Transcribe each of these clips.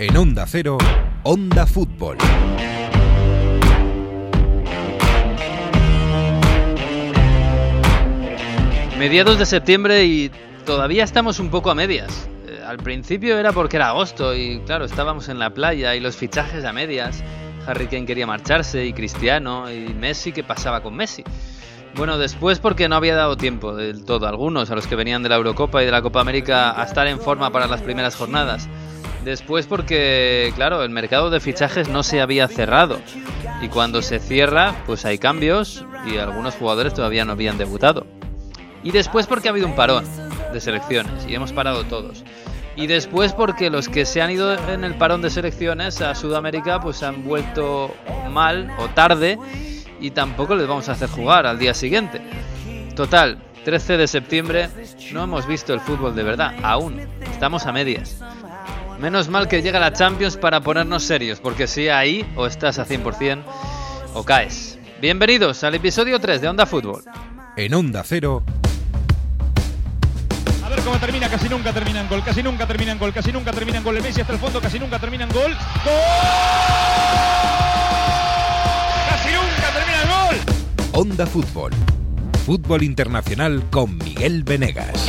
En Onda Cero, Onda Fútbol. Mediados de septiembre y todavía estamos un poco a medias. Eh, al principio era porque era agosto y claro, estábamos en la playa y los fichajes a medias. Harry Kane quería marcharse y Cristiano y Messi, ¿qué pasaba con Messi? Bueno, después porque no había dado tiempo del todo a algunos, a los que venían de la Eurocopa y de la Copa América, a estar en forma para las primeras jornadas. Después porque, claro, el mercado de fichajes no se había cerrado. Y cuando se cierra, pues hay cambios y algunos jugadores todavía no habían debutado. Y después porque ha habido un parón de selecciones y hemos parado todos. Y después porque los que se han ido en el parón de selecciones a Sudamérica pues han vuelto mal o tarde y tampoco les vamos a hacer jugar al día siguiente. Total, 13 de septiembre no hemos visto el fútbol de verdad, aún. Estamos a medias. Menos mal que llega la Champions para ponernos serios, porque si ahí o estás a 100% o caes. Bienvenidos al episodio 3 de Onda Fútbol. En Onda Cero, A ver cómo termina, casi nunca termina en gol, casi nunca termina en gol, casi nunca termina en gol. El Messi hasta el fondo, casi nunca termina en gol. ¡Gol! Casi nunca termina el gol. Onda Fútbol. Fútbol internacional con Miguel Venegas.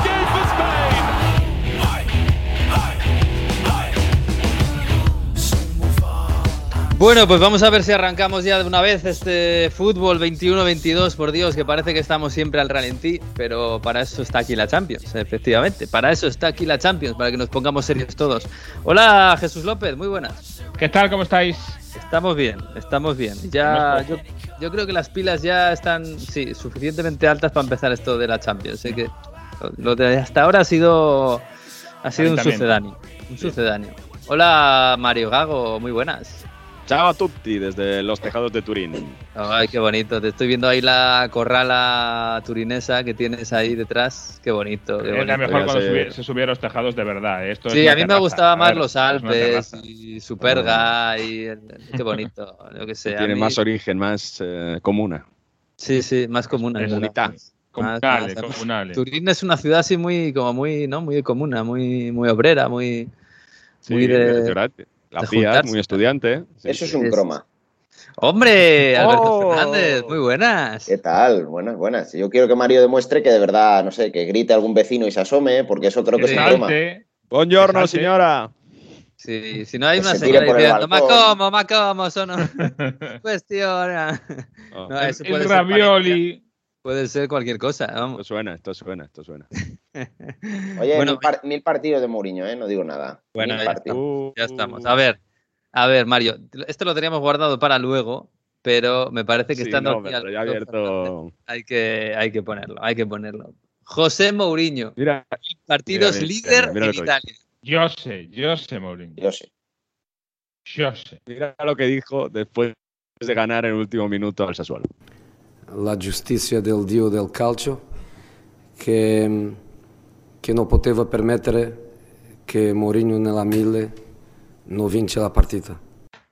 Bueno, pues vamos a ver si arrancamos ya de una vez este fútbol 21-22, por Dios, que parece que estamos siempre al ralentí, pero para eso está aquí la Champions, efectivamente. Para eso está aquí la Champions, para que nos pongamos serios todos. Hola, Jesús López, muy buenas. ¿Qué tal? ¿Cómo estáis? Estamos bien, estamos bien. Ya, yo, yo creo que las pilas ya están, sí, suficientemente altas para empezar esto de la Champions. Sé que lo de hasta ahora ha sido, ha sido un sucedáneo, un sucedáneo. Hola, Mario Gago, muy buenas. Ciao a tutti desde los tejados de Turín. Ay, qué bonito. Te estoy viendo ahí la corrala turinesa que tienes ahí detrás. Qué bonito. Qué Era mejor cuando subi- se subieron los tejados de verdad. ¿eh? Esto Sí, a mí me terraza. gustaba más ver, los Alpes y Superga y el- qué bonito. Yo que sé. a Tiene mí- más origen, más eh, comuna. Sí, sí, más común. Es comunidad. Comunales, Más- más- comunales. Turín es una ciudad así muy, como muy, ¿no? Muy comuna, muy, muy obrera, muy, Sí, muy de. La juntarse. muy estudiante. ¿eh? Sí, Eso es un croma. ¡Hombre! Alberto Oh. Fernández, muy buenas. ¿Qué tal? Buenas, buenas. Yo quiero que Mario demuestre que de verdad, no sé, que grite algún vecino y se asome, porque eso creo que es un croma. Buongiorno, señora. Sí, si no hay Que una se tire señora por el diciendo, ma balcón". como, ma como, sono cuestiona. Oh, No, El ravioli. Puede ser cualquier cosa, Esto vamos. suena, esto suena, esto suena. Oye, Bueno, mil, par- mil partidos de Mourinho, ¿eh? No digo nada. Bueno, ya. Uh, Ya estamos. A ver, a ver, Mario, esto lo teníamos guardado para luego, pero me parece que sí, estando no, pero ya abierto. hay que, hay que ponerlo, hay que ponerlo. José Mourinho, Mira, partidos Mira, mira, líder mira en Italia. Yo sé, yo sé, Mourinho. Yo sé. Yo sé. mira lo que dijo después de ganar en el último minuto al Sassuolo. La giustizia del dio del calcio che, che non poteva permettere che Mourinho nella mille non vince la partita.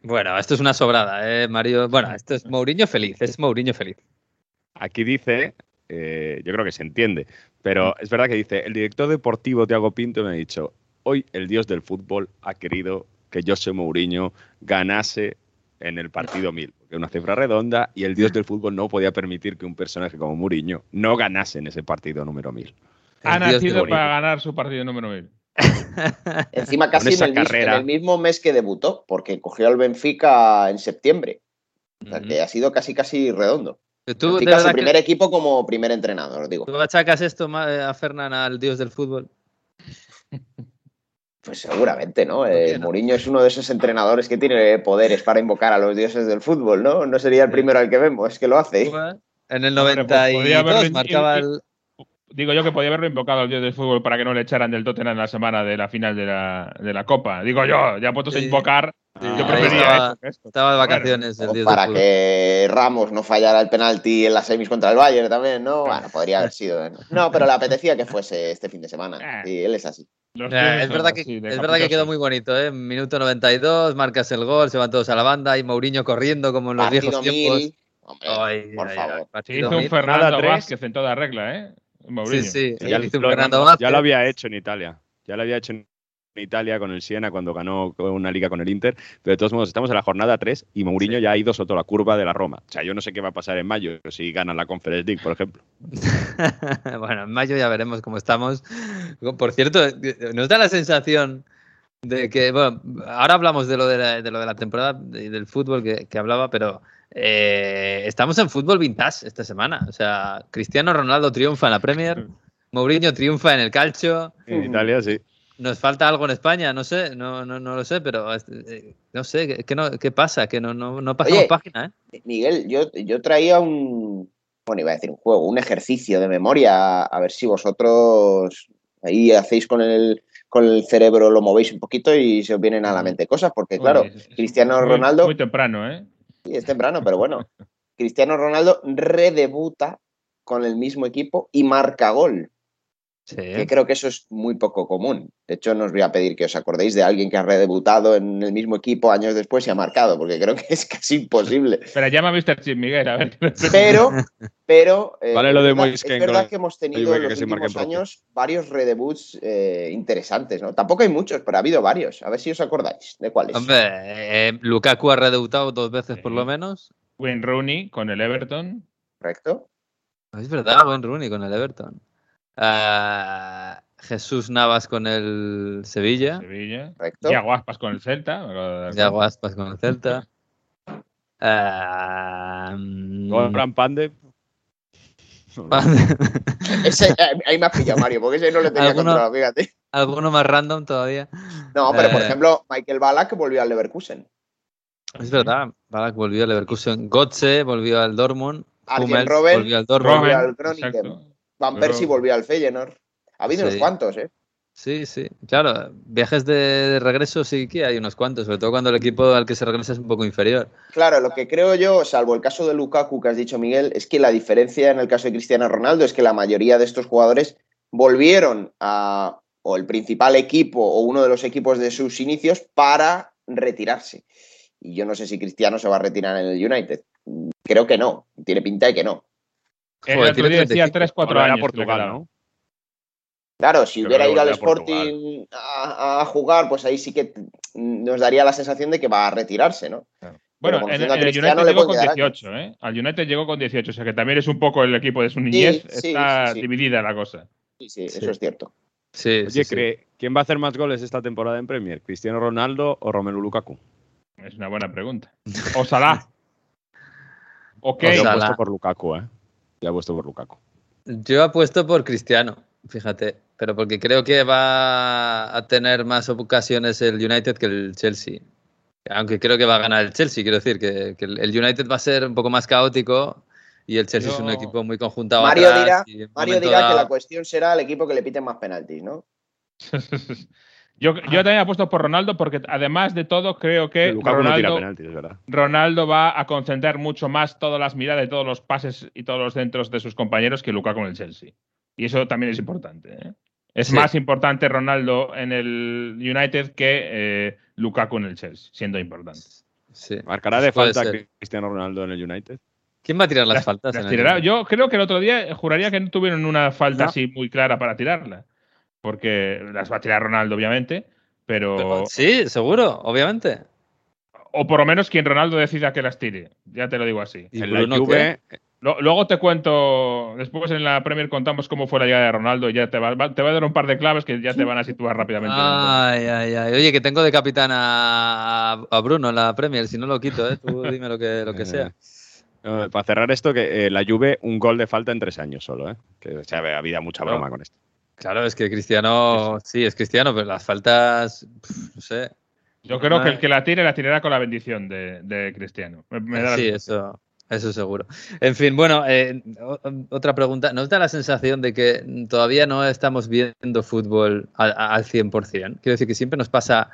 Bueno, esto es una sobrada, ¿eh, Mario? Bueno, esto es Mourinho feliz, es Mourinho feliz. Aquí dice, eh, yo creo que se entiende, pero es verdad que dice, el director deportivo Tiago Pinto me ha dicho, hoy el dios del fútbol ha querido que José Mourinho ganase en el partido 1000, porque es una cifra redonda y el dios del fútbol no podía permitir que un personaje como Mourinho no ganase en ese partido número 1000. Ha El nacido para ganar su partido número 1000. Encima casi en el, en mismo mes que debutó, porque cogió al Benfica en septiembre. O sea, que ha sido casi, casi redondo. Tú, de Benfica su primer que, equipo como primer entrenador, digo. ¿tú achacas esto ma- a Fernán al dios del fútbol? Pues seguramente, ¿no? Eh, no? Mourinho es uno de esos entrenadores que tiene poderes para invocar a los dioses del fútbol, ¿no? No sería el primero al que vemos, es que lo hace. En el Hombre, pues podría 92 haberlo- marcaba el... Digo yo que podía haberlo invocado al dios del fútbol para que no le echaran del Tottenham la semana de la final de la, de la Copa. Digo yo, ya puestos a Sí. invocar, yo ahí preferiría estaba- esto. De Bueno, vacaciones el O dios para del fútbol. que Ramos no fallara el penalti en las semis contra el Bayern también, ¿no? Bueno, podría haber sido. ¿no? No, pero le apetecía que fuese este fin de semana. Ah. Sí, él es así. Eh, es verdad que, es verdad que quedó muy bonito, ¿eh? Minuto 92, marcas el gol, se van todos a la banda y Mourinho corriendo como en los Partido viejos tiempos. mil. Hombre, Ay, por ay, favor. ay, Se partido hizo un. Fernando. Vázquez en toda regla, ¿eh? Mourinho. Sí, sí, Ya, hizo un lo, Fernando ya Vázquez. lo había hecho en Italia. Ya lo había hecho en Italia con el Siena cuando ganó una liga con el Inter. Pero de todos modos, estamos en la jornada 3 y Mourinho ya ha ido sobre la curva de la Roma. O sea, yo no sé qué va a pasar en mayo si ganan la Conference League, por ejemplo. bueno, en mayo ya veremos cómo estamos. Por cierto, nos da la sensación de que, bueno, ahora hablamos de lo de la, de lo de la temporada y del fútbol que, que hablaba, pero eh, estamos en fútbol vintage esta semana. O sea, Cristiano Ronaldo triunfa en la Premier, Mourinho triunfa en el calcio. En Italia, sí. Nos falta algo en España, no sé, no, no, no lo sé, pero eh, no sé, ¿qué, qué no, qué pasa? Que no, no, no pasamos Oye, página, ¿eh? Miguel, yo, yo traía un. Bueno, iba a decir un juego, un ejercicio de memoria, a ver si vosotros ahí hacéis con el, con el cerebro, lo movéis un poquito y se os vienen a la mente cosas, porque claro, es- es Cristiano muy- Ronaldo, Muy temprano, ¿eh? sí, es temprano, pero bueno, Cristiano Ronaldo redebuta con el mismo equipo y marca gol, Sí. que creo que eso es muy poco común. De hecho, no os voy a pedir que os acordéis de alguien que ha redebutado en el mismo equipo años después y ha marcado, porque creo que es casi imposible. Pero llama a Mr. Chip Miguel, a ver. Pero, pero eh, Vale lo es de verdad- es verdad con- que hemos tenido en los últimos años varios redebuts eh, interesantes, ¿no? Tampoco hay muchos, pero ha habido varios. A ver si os acordáis de cuáles. Hombre, eh, Lukaku ha redebutado dos veces por lo menos. Wayne Rooney con el Everton. ¿Correcto? Es verdad, buen Rooney con el Everton. Jesús Navas con el Sevilla. Sevilla. Correcto. Yago Aspas con el Celta. me acabo de dar Yago cuenta. Aspas con el Celta. Goran Pande. Ese, eh, ahí me has pillado, Mario, porque ese no le tenía ¿Alguno? controlado, fíjate. ¿Alguno más random todavía? No, pero por Eh. ejemplo, Michael Ballack volvió al Leverkusen. Es verdad. Ballack volvió al Leverkusen. Gotze volvió al Dortmund. Arjen Hummels Robben volvió al Dortmund. volvió al Van Pero- Persie volvió al Feyenoord. Ha habido unos cuantos, ¿eh? Sí, sí. Claro, viajes de regreso sí que hay unos cuantos, sobre todo cuando el equipo al que se regresa es un poco inferior. Claro, lo que creo yo, salvo el caso de Lukaku que has dicho, Miguel, es que la diferencia en el caso de Cristiano Ronaldo es que la mayoría de estos jugadores volvieron a o el principal equipo o uno de los equipos de sus inicios para retirarse. Y yo no sé si Cristiano se va a retirar en el United. Creo que no. Tiene pinta de que no. El Joder, otro tiene día decía 35. 3, 4 Ahora era años. que le Portugal. ¿no? Claro, si hubiera ido al. Sporting a, a jugar, pues ahí sí que nos daría la sensación de que va a retirarse, ¿no? Bueno, en, el United le llegó con quedar 18, ¿eh? Al United llegó con 18, o sea que también es un poco el equipo de su niñez. sí, está sí, sí. dividida la cosa. Sí, sí, Sí. eso es cierto. Sí, Oye, cree- ¿quién va a hacer más goles esta temporada en Premier? ¿Cristiano Ronaldo o Romelu Lukaku? Es una buena pregunta. O Salah. ok. Yo he puesto por Lukaku, ¿eh? Ya puesto por Lukaku. Yo apuesto por Cristiano, fíjate, pero porque creo que va a tener más ocasiones el United que el Chelsea. Aunque creo que va a ganar el Chelsea, quiero decir que, que el United va a ser un poco más caótico y el Chelsea es un equipo muy conjuntado. Mario atrás dirá- Mario que la cuestión será el equipo que le piten más penaltis, ¿no? yo, yo también apuesto por Ronaldo porque además de todo creo que Lukaku no tira Ronaldo, penaltis, va a concentrar mucho más todas las miradas y todos los pases y todos los centros de sus compañeros que Lukaku en el Chelsea. Y eso también es importante. ¿eh? Es Sí. más importante Ronaldo en el United que eh, Lukaku en el Chelsea, siendo importante. Sí. ¿Marcará de Puede falta ser. Cristiano Ronaldo en el United? ¿Quién va a tirar las, Las- faltas? las en el tirará. United? Yo creo que el otro día juraría que no tuvieron una falta No. así muy clara para tirarla. Porque las va a tirar Ronaldo, obviamente. Pero, Pero- sí, seguro, obviamente. O por lo menos quien Ronaldo decida que las tire. Ya te lo digo así. ¿Y en la Juve, luego te cuento. Después en la Premier contamos cómo fue la llegada de Ronaldo. Y ya te va, te va a dar un par de claves que ya te van a situar rápidamente. Ay, ay, ay. Oye, que tengo de capitán a, a Bruno en la Premier, si no lo quito, ¿eh? Tú dime lo que, lo que sea. para cerrar esto, que eh, la Juve, un gol de falta en tres años solo, ¿eh? Que o sea, había mucha broma con esto. Claro, es que Cristiano, sí, es Cristiano, pero las faltas, no sé. Yo creo que el que la tire la tirará con la bendición de, de Cristiano. Me- me da la sí, eso, eso seguro. En fin, bueno, eh, otra pregunta. ¿Nos da la sensación de que todavía no estamos viendo fútbol al, al 100%? Quiero decir que siempre nos pasa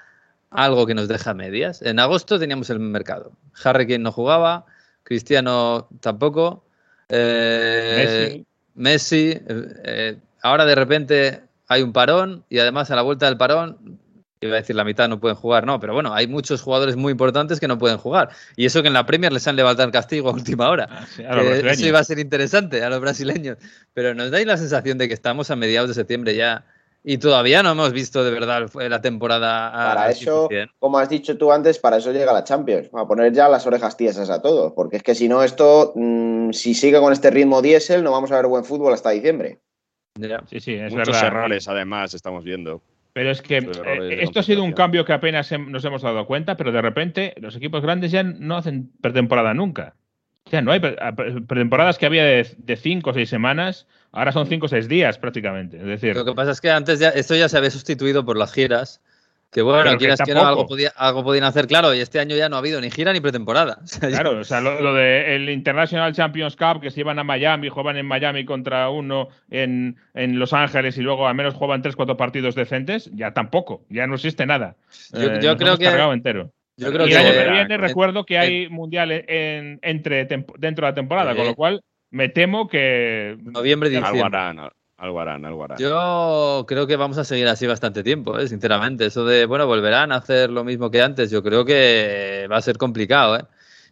algo que nos deja medias. En agosto teníamos el mercado. Harry Kane no jugaba, Cristiano tampoco. eh, Messi. Messi, eh, ahora de repente hay un parón y además a la vuelta del parón, iba a decir la mitad no pueden jugar, no, pero bueno, hay muchos jugadores muy importantes que no pueden jugar. Y eso que en la Premier les han levantado el castigo a última hora. Ah, sí, a eso iba a ser interesante a los brasileños. Pero nos dais la sensación de que estamos a mediados de septiembre ya y todavía no hemos visto de verdad la temporada. Para eso, 100%. como has dicho tú antes, para eso llega la Champions. A poner ya las orejas tiesas a todo. Porque es que si no, esto, mm, si sigue con este ritmo diésel, no vamos a ver buen fútbol hasta diciembre. Ya. Sí, sí, es Muchos verdad. errores, además, estamos viendo. Pero es que eh, esto ha sido un cambio que apenas nos hemos dado cuenta, pero de repente los equipos grandes ya no hacen pretemporada nunca. Ya no hay pretemporadas que había de, de cinco o seis semanas, ahora son cinco o seis días prácticamente. Es decir, Lo que pasa es que antes ya, esto ya se había sustituido por las giras. Que bueno, que quieras que no, algo, podía, algo podían hacer, claro, y este año ya no ha habido ni gira ni pretemporada. O sea, ya- Claro, o sea, lo, lo de el International Champions Cup que se iban a Miami, juegan en Miami contra uno en, en Los Ángeles y luego al menos juegan tres, cuatro partidos decentes, ya tampoco, ya no existe nada. Yo- Eh, yo creo que- entero. yo creo y que el año que viene eh, recuerdo que eh, hay mundial en, entre temp- dentro de la temporada, Eh. con lo cual me temo que noviembre, Algo diciembre. Algo harán, algo harán. Yo creo que vamos a seguir así bastante tiempo, ¿eh? sinceramente. Eso de, bueno, volverán a hacer lo mismo que antes, yo creo que va a ser complicado. ¿eh?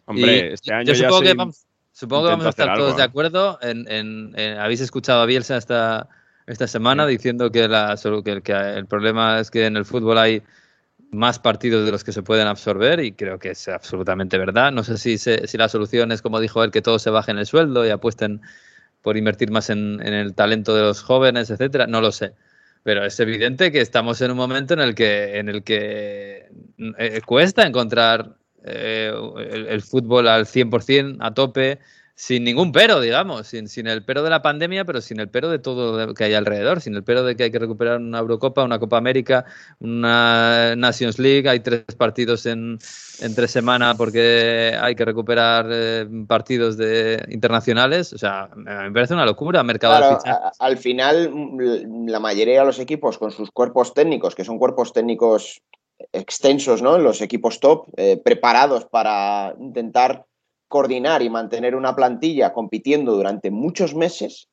Hombre, Y este año yo ya supongo que vamos, supongo que vamos a estar todos de acuerdo. En, en- en- habéis escuchado a Bielsa esta, esta semana diciendo la, que el problema es que en el fútbol hay más partidos de los que se pueden absorber y creo que es absolutamente verdad. No sé si, se- si la solución es, como dijo él, que todos se bajen el sueldo y apuesten por invertir más en, el talento de los jóvenes, etcétera. No lo sé. Pero es evidente que estamos en un momento en el que, en el que eh, cuesta encontrar eh, el, el fútbol al 100%, a tope, sin ningún pero, digamos, sin, sin el pero de la pandemia, pero sin el pero de todo lo que hay alrededor, sin el pero de que hay que recuperar una Eurocopa, una Copa América, una Nations League, hay tres partidos en, en tres semanas porque hay que recuperar eh, partidos de internacionales, o sea, me parece una locura, mercado Claro, de fichajes. a- al final, mm, la mayoría de los equipos con sus cuerpos técnicos, que son cuerpos técnicos extensos, ¿no? Los equipos top, eh, preparados para intentar coordinar y mantener una plantilla compitiendo durante muchos meses,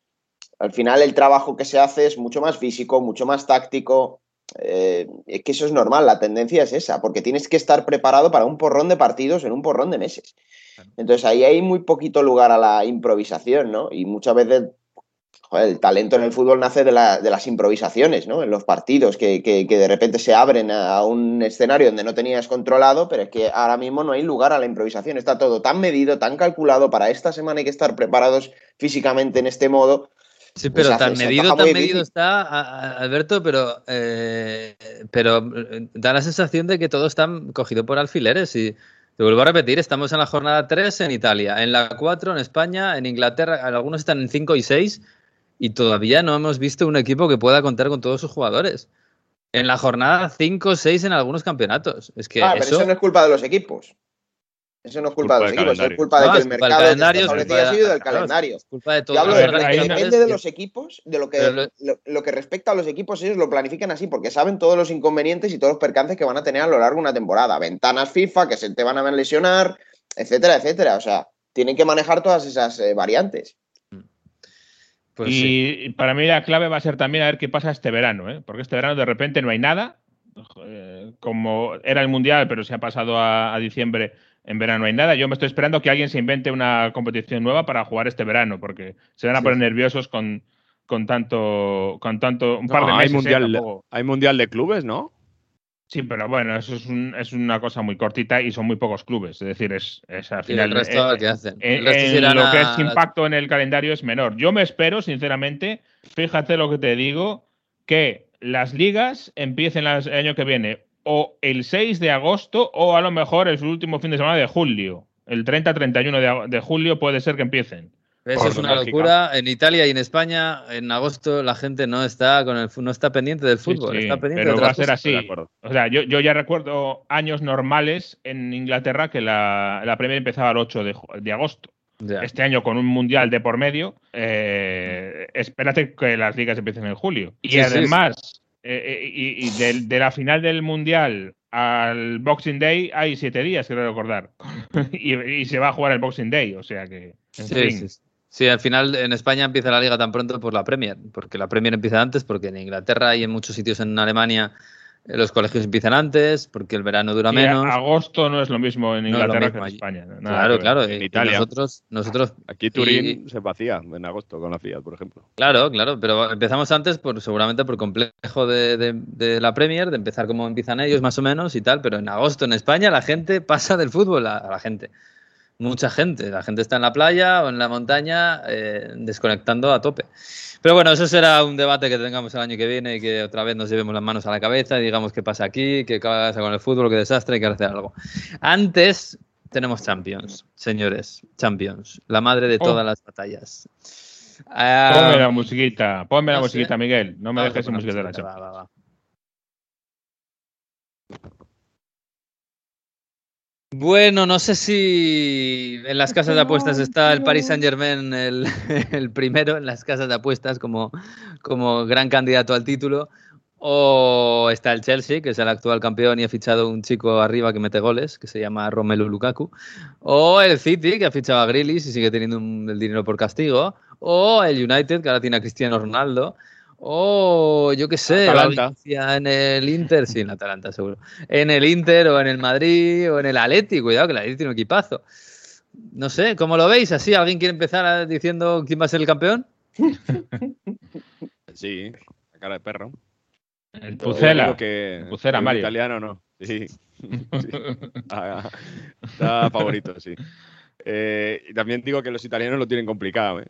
al final el trabajo que se hace es mucho más físico, mucho más táctico. eh, es que eso es normal, la tendencia es esa, porque tienes que estar preparado para un porrón de partidos en un porrón de meses. Entonces ahí hay muy poquito lugar a la improvisación, ¿no? Y muchas veces joder, el talento en el fútbol nace de, la- de las improvisaciones, ¿no? En los partidos, que, que- que de repente se abren a, un escenario donde no tenías controlado, pero es que ahora mismo no hay lugar a la improvisación. Está todo tan medido, tan calculado. Para esta semana hay que estar preparados físicamente en este modo. Sí, pues pero tan medido, tan medido difícil. está, Alberto, pero, eh, pero eh, da la sensación de que todo está cogido por alfileres. Y te vuelvo a repetir, estamos en la jornada 3 en Italia, en la 4 en España, en Inglaterra, algunos están en 5 y 6 y todavía no hemos visto un equipo que pueda contar con todos sus jugadores. En la jornada 5 o 6 en algunos campeonatos. Es que Ah, pero eso... eso no es culpa de los equipos. Eso no es culpa, Culpa de los equipos, es calendario. culpa de No, que es el mercado que está calendario, es ha de- sido del calendario. es culpa de Yo hablo no- depende de los equipos, de lo que, Pero lo- lo, lo que respecta a los equipos, ellos lo planifican así, porque saben todos los inconvenientes y todos los percances que van a tener a lo largo de una temporada. Ventanas FIFA, que se te van a lesionar, etcétera, etcétera. O sea, tienen que manejar todas esas eh, variantes. Pues y sí. para mí la clave va a ser también a ver qué pasa este verano, ¿eh? porque este verano de repente no hay nada, eh, como era el Mundial, pero se ha pasado a, a diciembre, en verano no hay nada. Yo me estoy esperando que alguien se invente una competición nueva para jugar este verano, porque se van a Sí. poner nerviosos con, con tanto, con tanto, un par de hay, meses. ¿eh? mundial, hay mundial de clubes, ¿no? Sí, pero bueno, eso es, un- es una cosa muy cortita y son muy pocos clubes. Es decir, es, es al Y final. el resto, eh, ¿qué hacen? en- El resto se en irán lo que es impacto en el calendario es menor. Yo me espero, sinceramente, fíjate lo que te digo, que las ligas empiecen las- el año que viene o el 6 de agosto o a lo mejor el último fin de semana de julio. El 30-31 de, de julio puede ser que empiecen. Eso es una lógica. locura. En Italia y en España, en agosto, la gente no está con el no está pendiente del fútbol, sí, está pendiente pero de va a ser así. O sea, yo, yo ya recuerdo años normales en Inglaterra que la, la Premier empezaba el 8 de, de agosto. Ya. este año con un mundial de por medio, eh, espérate que las ligas empiecen en julio. Y Sí, sí, además, eh, eh, y, y del- de, la final del mundial al Boxing Day hay siete días, quiero recordar. y, y se va a jugar el Boxing Day, o sea que. en Sí, fin. sí, sí. Sí, al final en España empieza la liga tan pronto por la Premier, porque la Premier empieza antes, porque en Inglaterra y en muchos sitios en Alemania eh, los colegios empiezan antes, porque el verano dura Sí, menos. agosto no es lo mismo en No Inglaterra mismo que en allí. España. nada Claro, claro. En y Italia. Nosotros, nosotros Aquí Turín se vacía en agosto con la Fiat, por ejemplo. Claro, claro, pero empezamos antes por seguramente por complejo de, de- de la Premier, de empezar como empiezan ellos más o menos y tal, pero en agosto en España la gente pasa del fútbol a, a la gente. Mucha gente, la gente está en la playa o en la montaña eh, desconectando a tope. Pero bueno, eso será un debate que tengamos el año que viene y que otra vez nos llevemos las manos a la cabeza y digamos qué pasa aquí, qué pasa con el fútbol, qué desastre, hay que hacer algo. Antes tenemos Champions, señores, Champions, la madre de Oh. todas las batallas. Ah, Ponme la musiquita, ponme la no sé. musiquita, Miguel. No me Vamos dejes sin musiquita de la Champions. va, va, va. Bueno, no sé si en las casas de apuestas está el Paris Saint Germain el, el primero en las casas de apuestas como, como gran candidato al título. O está el Chelsea, que es el actual campeón y ha fichado un chico arriba que mete goles, que se llama Romelu Lukaku. O el City, que ha fichado a Grealish y sigue teniendo un- el dinero por castigo. O el United, que ahora tiene a Cristiano Ronaldo. O yo qué sé, la Atalanta. En el Inter, sí, en Atalanta seguro. En el Inter o en el Madrid o en el Atleti, cuidado que el Atleti tiene un equipazo. No sé, ¿cómo lo veis? ¿Así alguien quiere empezar diciendo quién va a ser el campeón? Sí, la cara de perro. El Pucela. que Pucela, el Mario. italiano no. Sí. Sí. Ah, Está favorito, sí. Eh, y también digo que los italianos lo tienen complicado. ¿eh?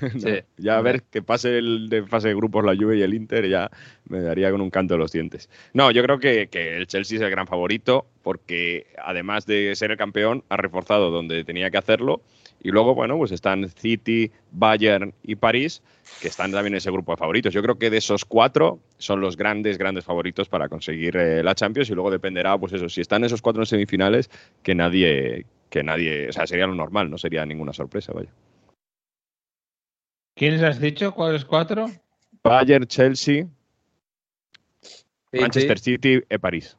No, Sí. Ya a ver que pase el de fase de grupos la Juve y el Inter ya me daría con un canto de los dientes. No, yo creo que, que el Chelsea es el gran favorito porque además de ser el campeón ha reforzado donde tenía que hacerlo y luego, bueno, pues están City, Bayern y París que están también en ese grupo de favoritos. Yo creo que de esos cuatro son los grandes, grandes favoritos para conseguir eh, la Champions y luego dependerá, pues eso, si están esos cuatro en semifinales, que nadie, que nadie, o sea, sería lo normal, no sería ninguna sorpresa, vaya. ¿Quiénes has dicho? ¿Cuáles cuatro? Bayern, Chelsea, Sí, Manchester sí. City y París.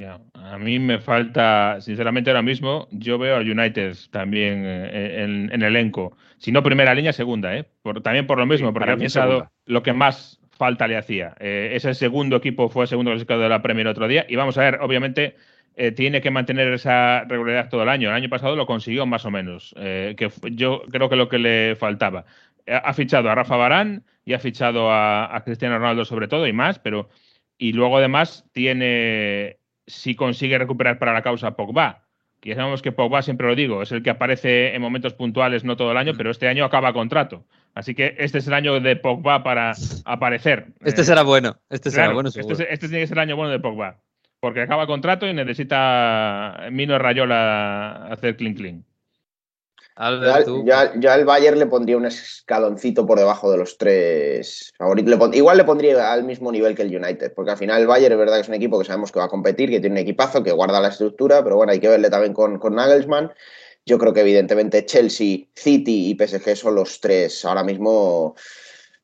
Ya, A mí me falta, sinceramente ahora mismo, yo veo al United también eh, en, en elenco. Si no primera línea, segunda, ¿eh? Por- también por lo mismo, Sí, porque ha segunda. lo que más falta le hacía. Eh, ese segundo equipo fue el segundo clasificado de la Premier otro día. Y vamos a ver, obviamente, eh, tiene que mantener esa regularidad todo el año. El año pasado lo consiguió más o menos, eh, que yo creo que lo que le faltaba. Ha fichado a Rafa Barán y ha fichado a, a Cristiano Ronaldo sobre todo y más, pero y luego además tiene, si consigue recuperar para la causa Pogba, que ya sabemos que Pogba, siempre lo digo, es el que aparece en momentos puntuales, no todo el año, pero este año acaba contrato. Así que este es el año de Pogba para aparecer. Este Eh, será bueno, este será claro, bueno este, seguro. es- este tiene que ser el año bueno de Pogba, porque acaba contrato y necesita Mino Rayola hacer clean clean. Albert, Yo, al- yo al Bayern le pondría un escaloncito por debajo de los tres favoritos. Le pon- igual le pondría al mismo nivel que el United, porque al final el Bayern es verdad que es un equipo que sabemos que va a competir, que tiene un equipazo, que guarda la estructura, pero bueno, hay que verle también con, con Nagelsmann. Yo creo que evidentemente Chelsea, City y PSG son los tres ahora mismo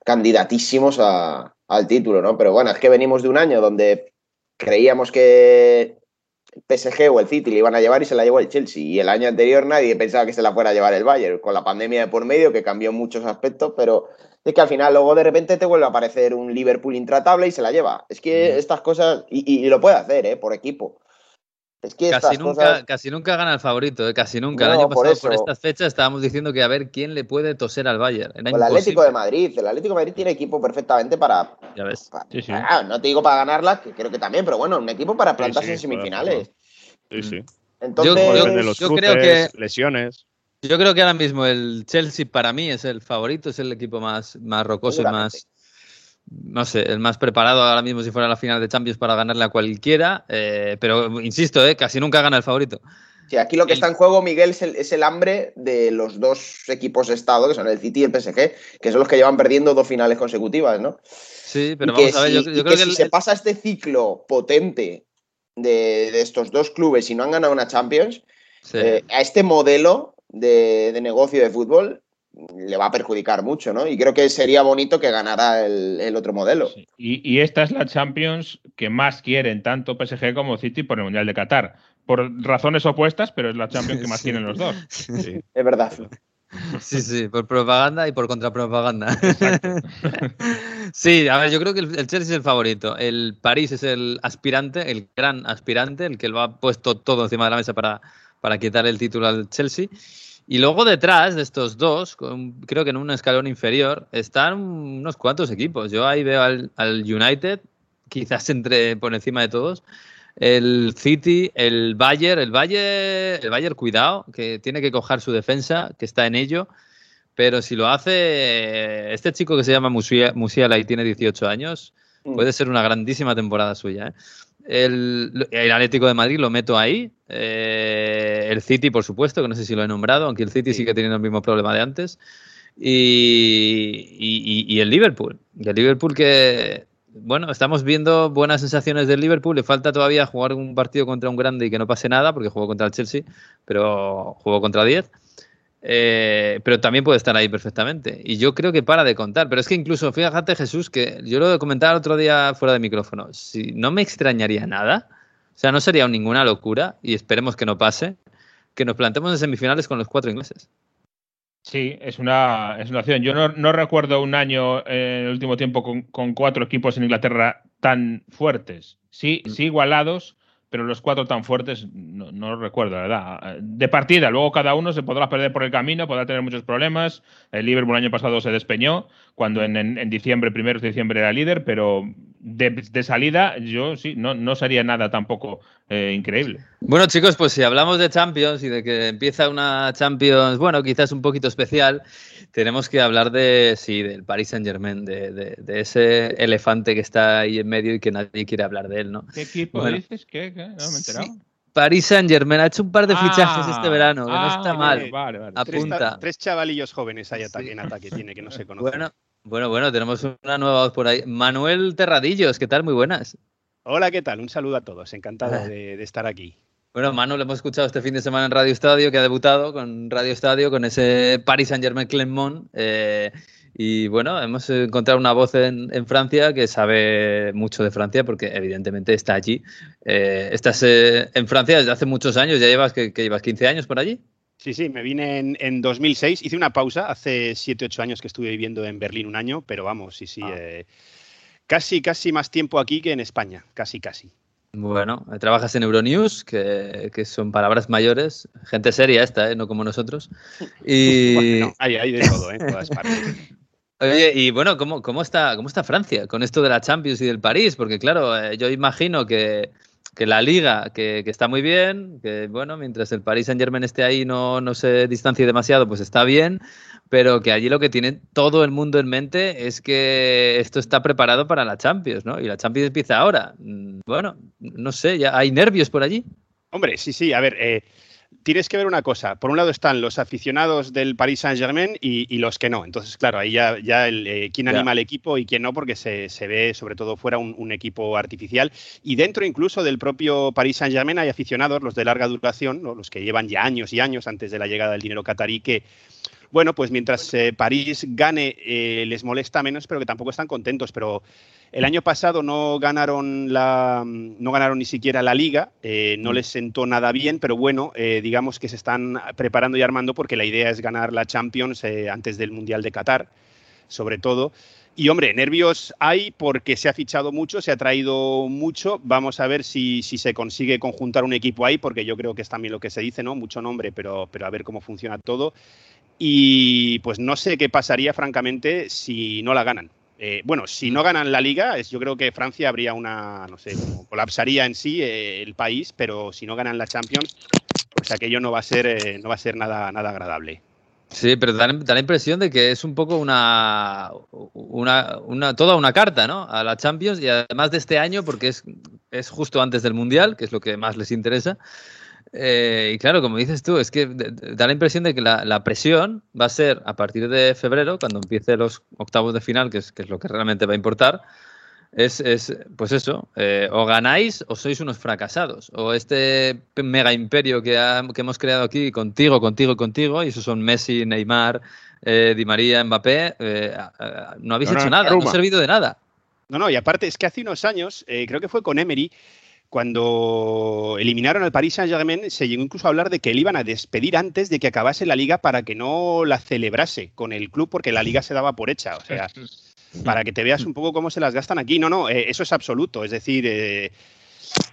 candidatísimos a- al título, ¿no? Pero bueno, es que venimos de un año donde creíamos que PSG o el City le iban a llevar y se la llevó el Chelsea. Y el año anterior nadie pensaba que se la fuera a llevar el Bayern, con la pandemia de por medio que cambió muchos aspectos, pero es que al final luego de repente te vuelve a aparecer un Liverpool intratable y se la lleva. Es que estas cosas, y, y- y lo puede hacer, ¿eh? Por equipo. Es que Casi nunca, cosas... casi nunca gana el favorito, eh, casi nunca. el año pasado, por, eso. estas fechas, estábamos diciendo que a ver quién le puede toser al Bayern. Era El Atlético imposible. de Madrid, el Atlético de Madrid tiene equipo perfectamente para, Ya ves. para- Sí, sí. ah, no te digo para ganarla, que creo que también, pero bueno, un equipo para plantarse sí, en semifinales. Sí, sí. Entonces, Yo- los yo creo que- lesiones. Yo creo que ahora mismo el Chelsea para mí es el favorito, es el equipo más, más rocoso y más, no sé, el más preparado ahora mismo si fuera la final de Champions para ganarle a cualquiera. eh, pero insisto, eh, casi nunca gana el favorito. Sí, aquí lo que El- está en juego, Miguel, es el, es el hambre de los dos equipos de estado, que son el City y el PSG, que son los que llevan perdiendo dos finales consecutivas, ¿no? Sí, pero Y vamos a ver, si- yo creo que, si el- se pasa este ciclo potente de, de estos dos clubes y no han ganado una Champions, sí. eh, a este modelo de, de negocio de fútbol le va a perjudicar mucho, ¿no? Y creo que sería bonito que ganara el, el otro modelo. Sí. Y, y esta es la Champions que más quieren tanto PSG como City por el Mundial de Qatar. Por razones opuestas, pero es la Champions que más Sí. quieren los dos. Sí. Es verdad. Sí, sí, por propaganda y por contrapropaganda. sí, a ver, yo creo que el, Chelsea es el favorito. El París es el aspirante, el gran aspirante, el que lo ha puesto todo encima de la mesa para, para quitar el título al Chelsea. Y luego detrás de estos dos, creo que en un escalón inferior, están unos cuantos equipos. Yo ahí veo al, al United, quizás entre por encima de todos el City, el Bayern, el Bayern, el Bayern, cuidado, que tiene que coger su defensa, que está en ello. Pero si lo hace este chico que se llama Musiala y tiene 18 años, mm. puede ser una grandísima temporada suya. ¿eh? El, Atlético de Madrid lo meto ahí. Eh, el City, por supuesto, que no sé si lo he nombrado, aunque el City sigue teniendo el mismo problema de antes. Y, y, el Liverpool. Y el Liverpool que bueno, estamos viendo buenas sensaciones del Liverpool. Le falta todavía jugar un partido contra un grande y que no pase nada, porque jugó contra el Chelsea, pero jugó contra 10. Eh, pero también puede estar ahí perfectamente. Y yo creo que para de contar. Pero es que incluso, fíjate, Jesús, que yo lo comentaba el otro día fuera de micrófono. Si no me extrañaría nada, o sea, no sería ninguna locura, y esperemos que no pase, que nos plantemos en semifinales con los cuatro ingleses. Sí, es una, es una opción. Yo no, no recuerdo un año en el último tiempo con, con, cuatro equipos en Inglaterra tan fuertes. Sí, mm. sí igualados, pero los cuatro tan fuertes no, no lo recuerdo, la verdad. De partida, luego cada uno se podrá perder por el camino, podrá tener muchos problemas. El Liverpool el año pasado se despeñó, cuando en, en, diciembre, primero de diciembre era líder, pero de, salida yo sí, no, no sería nada tampoco eh, increíble. Bueno chicos, pues si hablamos de Champions y de que empieza una Champions, bueno, quizás un poquito especial, tenemos que hablar de, sí, del Paris Saint Germain, de, de, ese elefante que está ahí en medio y que nadie quiere hablar de él, ¿no? ¿Qué equipo dices? ¿Qué? No me he enterado. Paris Saint Germain ha hecho un par de fichajes este ah, verano, que no está ah, mal. Vale, vale. Apunta. Tres, chavalillos jóvenes ahí en ataque tiene que no se conocen. Bueno, bueno, bueno, tenemos una nueva voz por ahí. Manuel Terradillos, ¿qué tal? Muy buenas. Hola, ¿qué tal? Un saludo a todos. Encantado ah. de, estar aquí. Bueno, Manuel, hemos escuchado este fin de semana en Radio Estadio, que ha debutado con Radio Estadio, con ese Paris Saint-Germain Clermont. Eh, y bueno, hemos encontrado una voz en, Francia que sabe mucho de Francia, porque evidentemente está allí. Eh, estás eh, en Francia desde hace muchos años, ya llevas, que, llevas 15 años por allí. Sí, sí, me vine en, 2006, hice una pausa, hace 7, 8 años que estuve viviendo en Berlín un año, pero vamos, sí, sí, ah. eh, casi, casi más tiempo aquí que en España, casi, casi. Bueno, trabajas en Euronews, que, son palabras mayores, gente seria esta, ¿eh? no como nosotros. Y... hay, de todo, ¿eh? en todas partes. Oye, y bueno, ¿cómo, cómo, está, ¿cómo está Francia con esto de la Champions y del París? Porque claro, eh, yo imagino que que la liga, que, está muy bien, que bueno, mientras el Paris Saint Germain esté ahí no, no se distancie demasiado, pues está bien, pero que allí lo que tiene todo el mundo en mente es que esto está preparado para la Champions, ¿no? Y la Champions empieza ahora. Mm, bueno, no sé, ya hay nervios por allí. Hombre, sí, sí, a ver, eh, tienes que ver una cosa. Por un lado están los aficionados del Paris Saint-Germain y, los que no. Entonces, claro, ahí ya, ya el, eh, quién anima el equipo y quién no, porque se, ve sobre todo fuera un, equipo artificial. Y dentro incluso del propio Paris Saint-Germain hay aficionados, los de larga duración, los que llevan ya años y años antes de la llegada del dinero catarí, que bueno, pues mientras eh, París gane eh, les molesta menos, pero que tampoco están contentos. Pero el año pasado no ganaron la, no ganaron ni siquiera la liga, eh, no mm. les sentó nada bien, pero bueno, digamos que se están preparando y armando porque la idea es ganar la Champions antes del Mundial de Qatar, sobre todo. Y hombre, nervios hay porque se ha fichado mucho, se ha traído mucho. Vamos a ver si, si, se consigue conjuntar un equipo ahí, porque yo creo que es también lo que se dice, ¿no? Mucho nombre, pero, pero a ver cómo funciona todo. Y pues no sé qué pasaría, francamente, si no la ganan. Eh, bueno, si no ganan la liga, yo creo que Francia habría una, no sé, colapsaría en sí eh, el país, pero si no ganan la Champions, pues aquello no va a ser, eh, no va a ser nada, nada agradable. Sí, pero da, la impresión de que es un poco una, una, una, toda una carta, ¿no? A la Champions y además de este año, porque es, es justo antes del Mundial, que es lo que más les interesa. Eh, y claro, como dices tú, es que da la impresión de que la, presión va a ser a partir de febrero, cuando empiece los octavos de final, que es, que es lo que realmente va a importar. Es, es pues eso, eh, o ganáis o sois unos fracasados. O este mega imperio que, que hemos creado aquí contigo, contigo, contigo, y esos son Messi, Neymar, eh, Di María, Mbappé, no habéis hecho nada, no ha servido de nada. No, no, y aparte es que hace unos años, creo que fue con Emery, cuando eliminaron al Paris Saint-Germain, se llegó incluso a hablar de que le iban a despedir antes de que acabase la liga para que no la celebrase con el club, porque la liga se daba por hecha. O sea, para que te veas un poco cómo se las gastan aquí. No, no, eh, eso es absoluto. Es decir, eh,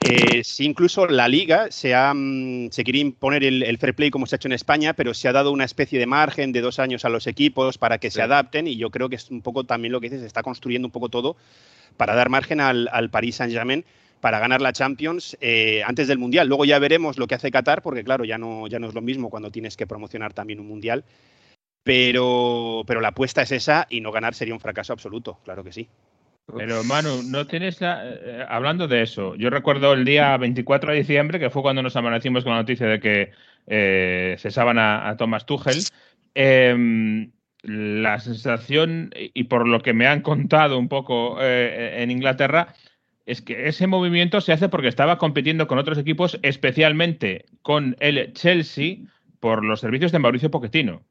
eh, si incluso la liga se, ha, mm, se quiere imponer el, fair play como se ha hecho en España, pero se ha dado una especie de margen de dos años a los equipos para que se adapten y yo creo que es un poco también lo que dices, se está construyendo un poco todo para dar margen al, al Paris Saint-Germain para ganar la Champions eh, antes del Mundial. Luego ya veremos lo que hace Qatar, porque claro, ya no, ya no es lo mismo cuando tienes que promocionar también un Mundial. Pero, pero la apuesta es esa y no ganar sería un fracaso absoluto, claro que sí. Pero Manu, no tienes eh, hablando de eso. Yo recuerdo el día 24 de diciembre, que fue cuando nos amanecimos con la noticia de que eh, cesaban a, Thomas Tuchel. Em, la sensación, y por lo que me han contado un poco en Inglaterra, es que ese movimiento se hace porque estaba compitiendo con otros equipos, especialmente con el Chelsea, por los servicios de Mauricio Pochettino.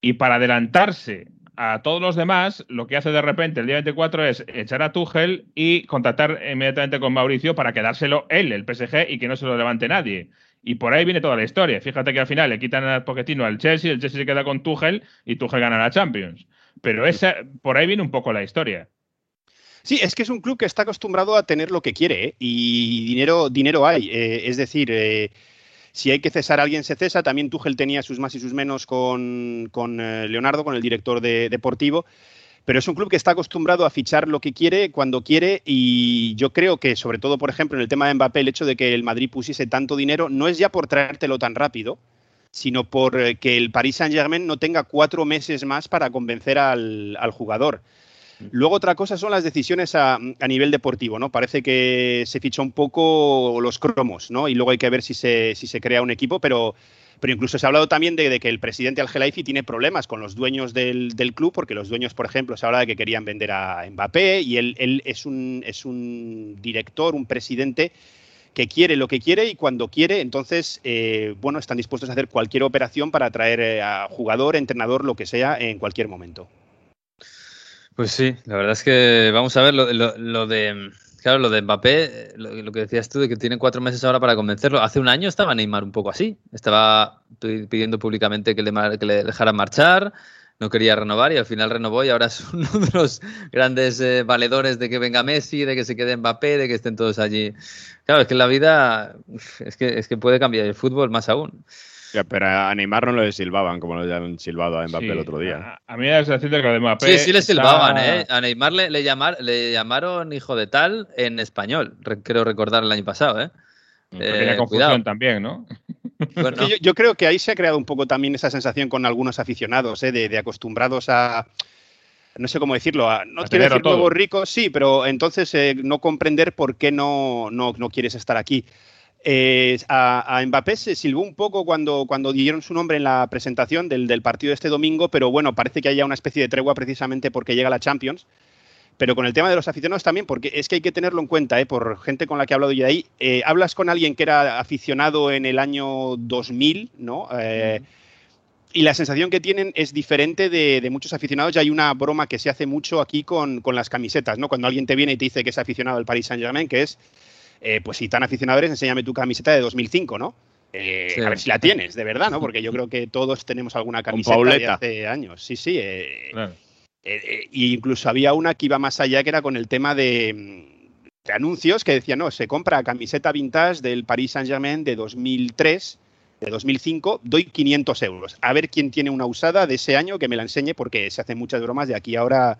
Y para adelantarse a todos los demás, lo que hace de repente el día 24 es echar a Tuchel y contactar inmediatamente con Mauricio para quedárselo él, el PSG, y que no se lo levante nadie. Y por ahí viene toda la historia. Fíjate que al final le quitan a Pochettino al Chelsea, el Chelsea se queda con Tuchel y Tuchel gana la Champions. Pero esa, por ahí viene un poco la historia. Sí, es que es un club que está acostumbrado a tener lo que quiere ¿eh? y dinero, dinero hay. Eh, es decir, eh, si hay que cesar a alguien, se cesa. También Tuchel tenía sus más y sus menos con, Leonardo, con el director de, deportivo. Pero es un club que está acostumbrado a fichar lo que quiere, cuando quiere, y yo creo que, sobre todo, por ejemplo, en el tema de Mbappé, el hecho de que el Madrid pusiese tanto dinero no es ya por traértelo tan rápido, sino por que el Paris Saint-Germain no tenga cuatro meses más para convencer al jugador. Luego otra cosa son las decisiones a, nivel deportivo, ¿no? Parece que se fichó un poco los cromos, ¿no? Y luego hay que ver si se, crea un equipo, pero, incluso se ha hablado también de, que el presidente al tiene problemas con los dueños del, club, porque los dueños, por ejemplo, se habla de que querían vender a Mbappé y él, es, un, es un director, un presidente que quiere lo que quiere y cuando quiere, entonces, eh, bueno, están dispuestos a hacer cualquier operación para traer eh, a jugador, entrenador, lo que sea, en cualquier momento. Pues sí, la verdad es que vamos a ver lo, de. Claro, lo de Mbappé, lo, que decías tú de que tiene cuatro meses ahora para convencerlo. Hace un año estaba Neymar un poco así. Estaba pidiendo públicamente que le, que le dejaran marchar, no quería renovar y al final renovó y ahora es uno de los grandes eh, valedores de que venga Messi, de que se quede Mbappé, de que estén todos allí. Claro, es que la vida es que, es que puede cambiar el fútbol más aún pero a Neymar no lo silbaban como lo han silbado a Mbappé el otro día. A, mí me da la sensación de que lo de Mbappé. Sí, sí le silbaban, ¿eh? A Neymar le, le, le llamaron hijo de tal en español, creo recordar el año pasado, ¿eh? eh confusión también, ¿no? yo, creo que ahí se ha creado un poco también esa sensación con algunos aficionados, ¿eh? de, acostumbrados a no sé cómo decirlo, a, no quiero decir nuevos ricos, sí, pero entonces eh, no comprender por qué no, no, no, quieres estar aquí. Eh, a, Mbappé se silbó un poco cuando, cuando dieron su nombre en la presentación del, partido de este domingo, pero bueno, parece que haya una especie de tregua precisamente porque llega la Champions. Pero con el tema de los aficionados también, porque es que hay que tenerlo en cuenta, ¿eh? por gente con la que he hablado yo de ahí. Eh, hablas con alguien que era aficionado en el año 2000, ¿no? Y la sensación que tienen es diferente de, muchos aficionados. Ya hay una broma que se hace mucho aquí con, con, las camisetas, ¿no? Cuando alguien te viene y te dice que es aficionado al Paris Saint-Germain, que es eh, pues si tan aficionadores, enséñame tu camiseta de 2005, ¿no? Eh, a ver si la tienes, de verdad, ¿no? Porque yo creo que todos tenemos alguna camiseta de hace años. Sí, sí. Eh, incluso había una que iba más allá, que era con el tema de, anuncios, que decía, no, se compra camiseta vintage del Paris Saint-Germain de 2003 de 2005, doy 500 euros. A ver quién tiene una usada de ese año que me la enseñe, porque se hacen muchas bromas de aquí ahora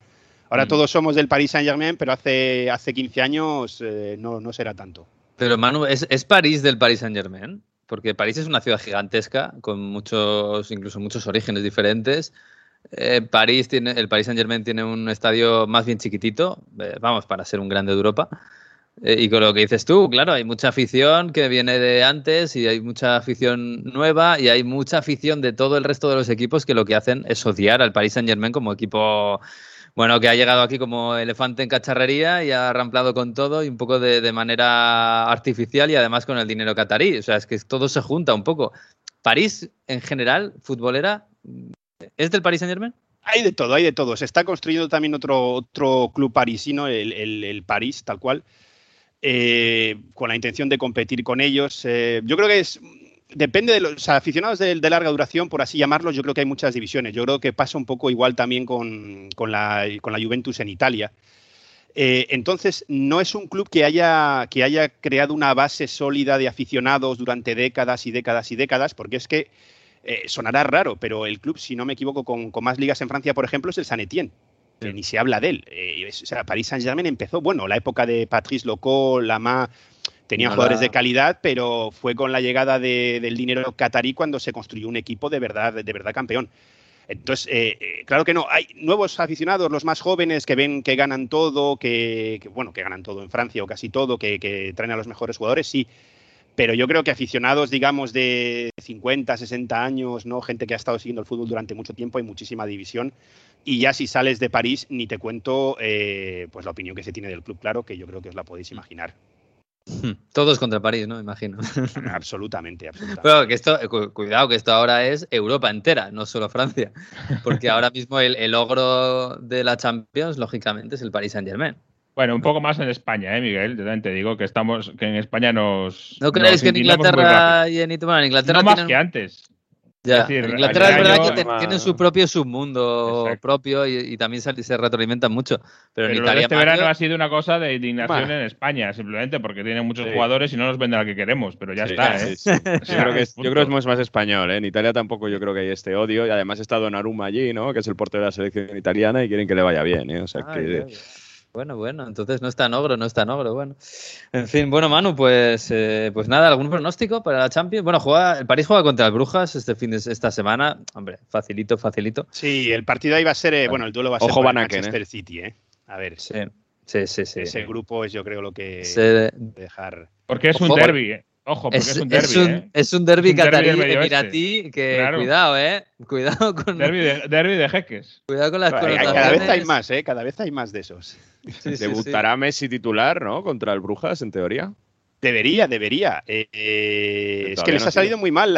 Ahora mm. todos somos del Paris Saint-Germain, pero hace, hace 15 años eh, no, no será tanto. Pero Manu, ¿es, ¿es París del Paris Saint-Germain? Porque París es una ciudad gigantesca, con muchos, incluso muchos orígenes diferentes. Eh, París tiene, el Paris Saint Germain tiene un estadio más bien chiquitito, eh, vamos, para ser un grande de Europa. y con lo que dices tú, claro, hay mucha afición que viene de antes y hay mucha afición nueva y hay mucha afición de todo el resto de los equipos que lo que hacen es odiar al Paris Saint Germain como equipo bueno, que ha llegado aquí como elefante en cacharrería y ha ramplado con todo y un poco de, manera artificial y además con el dinero catarí. O sea, es que todo se junta un poco. París, en general, futbolera, ¿es del Paris Saint Germain? Hay de todo, hay de todo. Se está construyendo también otro, otro club parisino, el, el, París, tal cual. eh, con la intención de competir con ellos. Eh, yo creo que es depende de los aficionados de, larga duración, por así llamarlos, yo creo que hay muchas divisiones. Yo creo que pasa un poco igual también con, la, con la, Juventus en Italia. Eh, entonces, no es un club que haya, que haya creado una base sólida de aficionados durante décadas y décadas y décadas, porque es que eh, sonará raro, pero el club, si no me equivoco, con, más ligas en Francia, por ejemplo, es el San Etienne. ni se habla de él. Eh, o sea, París Saint-Germain empezó, bueno, la época de Patrice Locot, Lama, Tenía jugadores de calidad, pero fue con la llegada del dinero catarí cuando se construyó un equipo de verdad, de verdad campeón. Entonces, eh, eh, claro que no, hay nuevos aficionados, los más jóvenes que ven que ganan todo, que, bueno, que ganan todo en Francia o casi todo, que, traen a los mejores jugadores, sí. Pero yo creo que aficionados, digamos, de 50, 60 años, ¿no? Gente que ha estado siguiendo el fútbol durante mucho tiempo, hay muchísima división. Y ya si sales de París, ni te cuento eh, pues la opinión que se tiene del club, claro, que yo creo que os la podéis imaginar. Todos contra París, ¿no? Imagino. absolutamente, absolutamente. Pero que esto, cuidado, que esto ahora es Europa entera, no solo Francia. Porque ahora mismo el, el logro de la Champions, lógicamente, es el Paris Saint Germain. Bueno, un poco más en España, ¿eh, Miguel? Yo también te digo que estamos, que en España nos. ¿No creéis que en Inglaterra y en, Inglaterra no más que antes. Ya, Inglaterra es verdad que tiene su propio submundo propio y, también se, se retroalimentan mucho. Pero, en Italia. Este verano ha sido una cosa de indignación en España, simplemente porque tienen muchos jugadores y no nos venden la que queremos, pero ya está, ¿eh? yo, creo que es, yo creo que es más español, ¿eh? En Italia tampoco yo creo que hay este odio y además está Donnarumma allí, ¿no? Que es el portero de la selección italiana y quieren que le vaya bien, ¿eh? O sea que. Bueno, bueno, entonces no está en ogro, no está en ogro, bueno. En fin, bueno, Manu, pues, eh, pues nada, ¿algún pronóstico para la Champions? Bueno, juega, el París juega contra el Brujas este fin de esta semana. Hombre, facilito, facilito. Sí, el partido ahí va a ser, eh, bueno, el duelo va a ser Ojo con Manchester City, ¿eh? A ver. Sí, sí, sí. sí. Ese grupo es yo creo lo que Se... dejar. Porque es un derby, ¿eh? Ojo, porque es, un derby. Es un, ¿eh? es un derby catarí emiratí que cuidado, eh. Cuidado con. Derby de, derby de jeques. Cuidado con las connotaciones. Cada vez hay más, eh. Cada vez hay más de esos. Debutará Messi titular, ¿no? Contra el Brujas, en teoría. Debería, debería. Eh, eh, es que les ha salido muy mal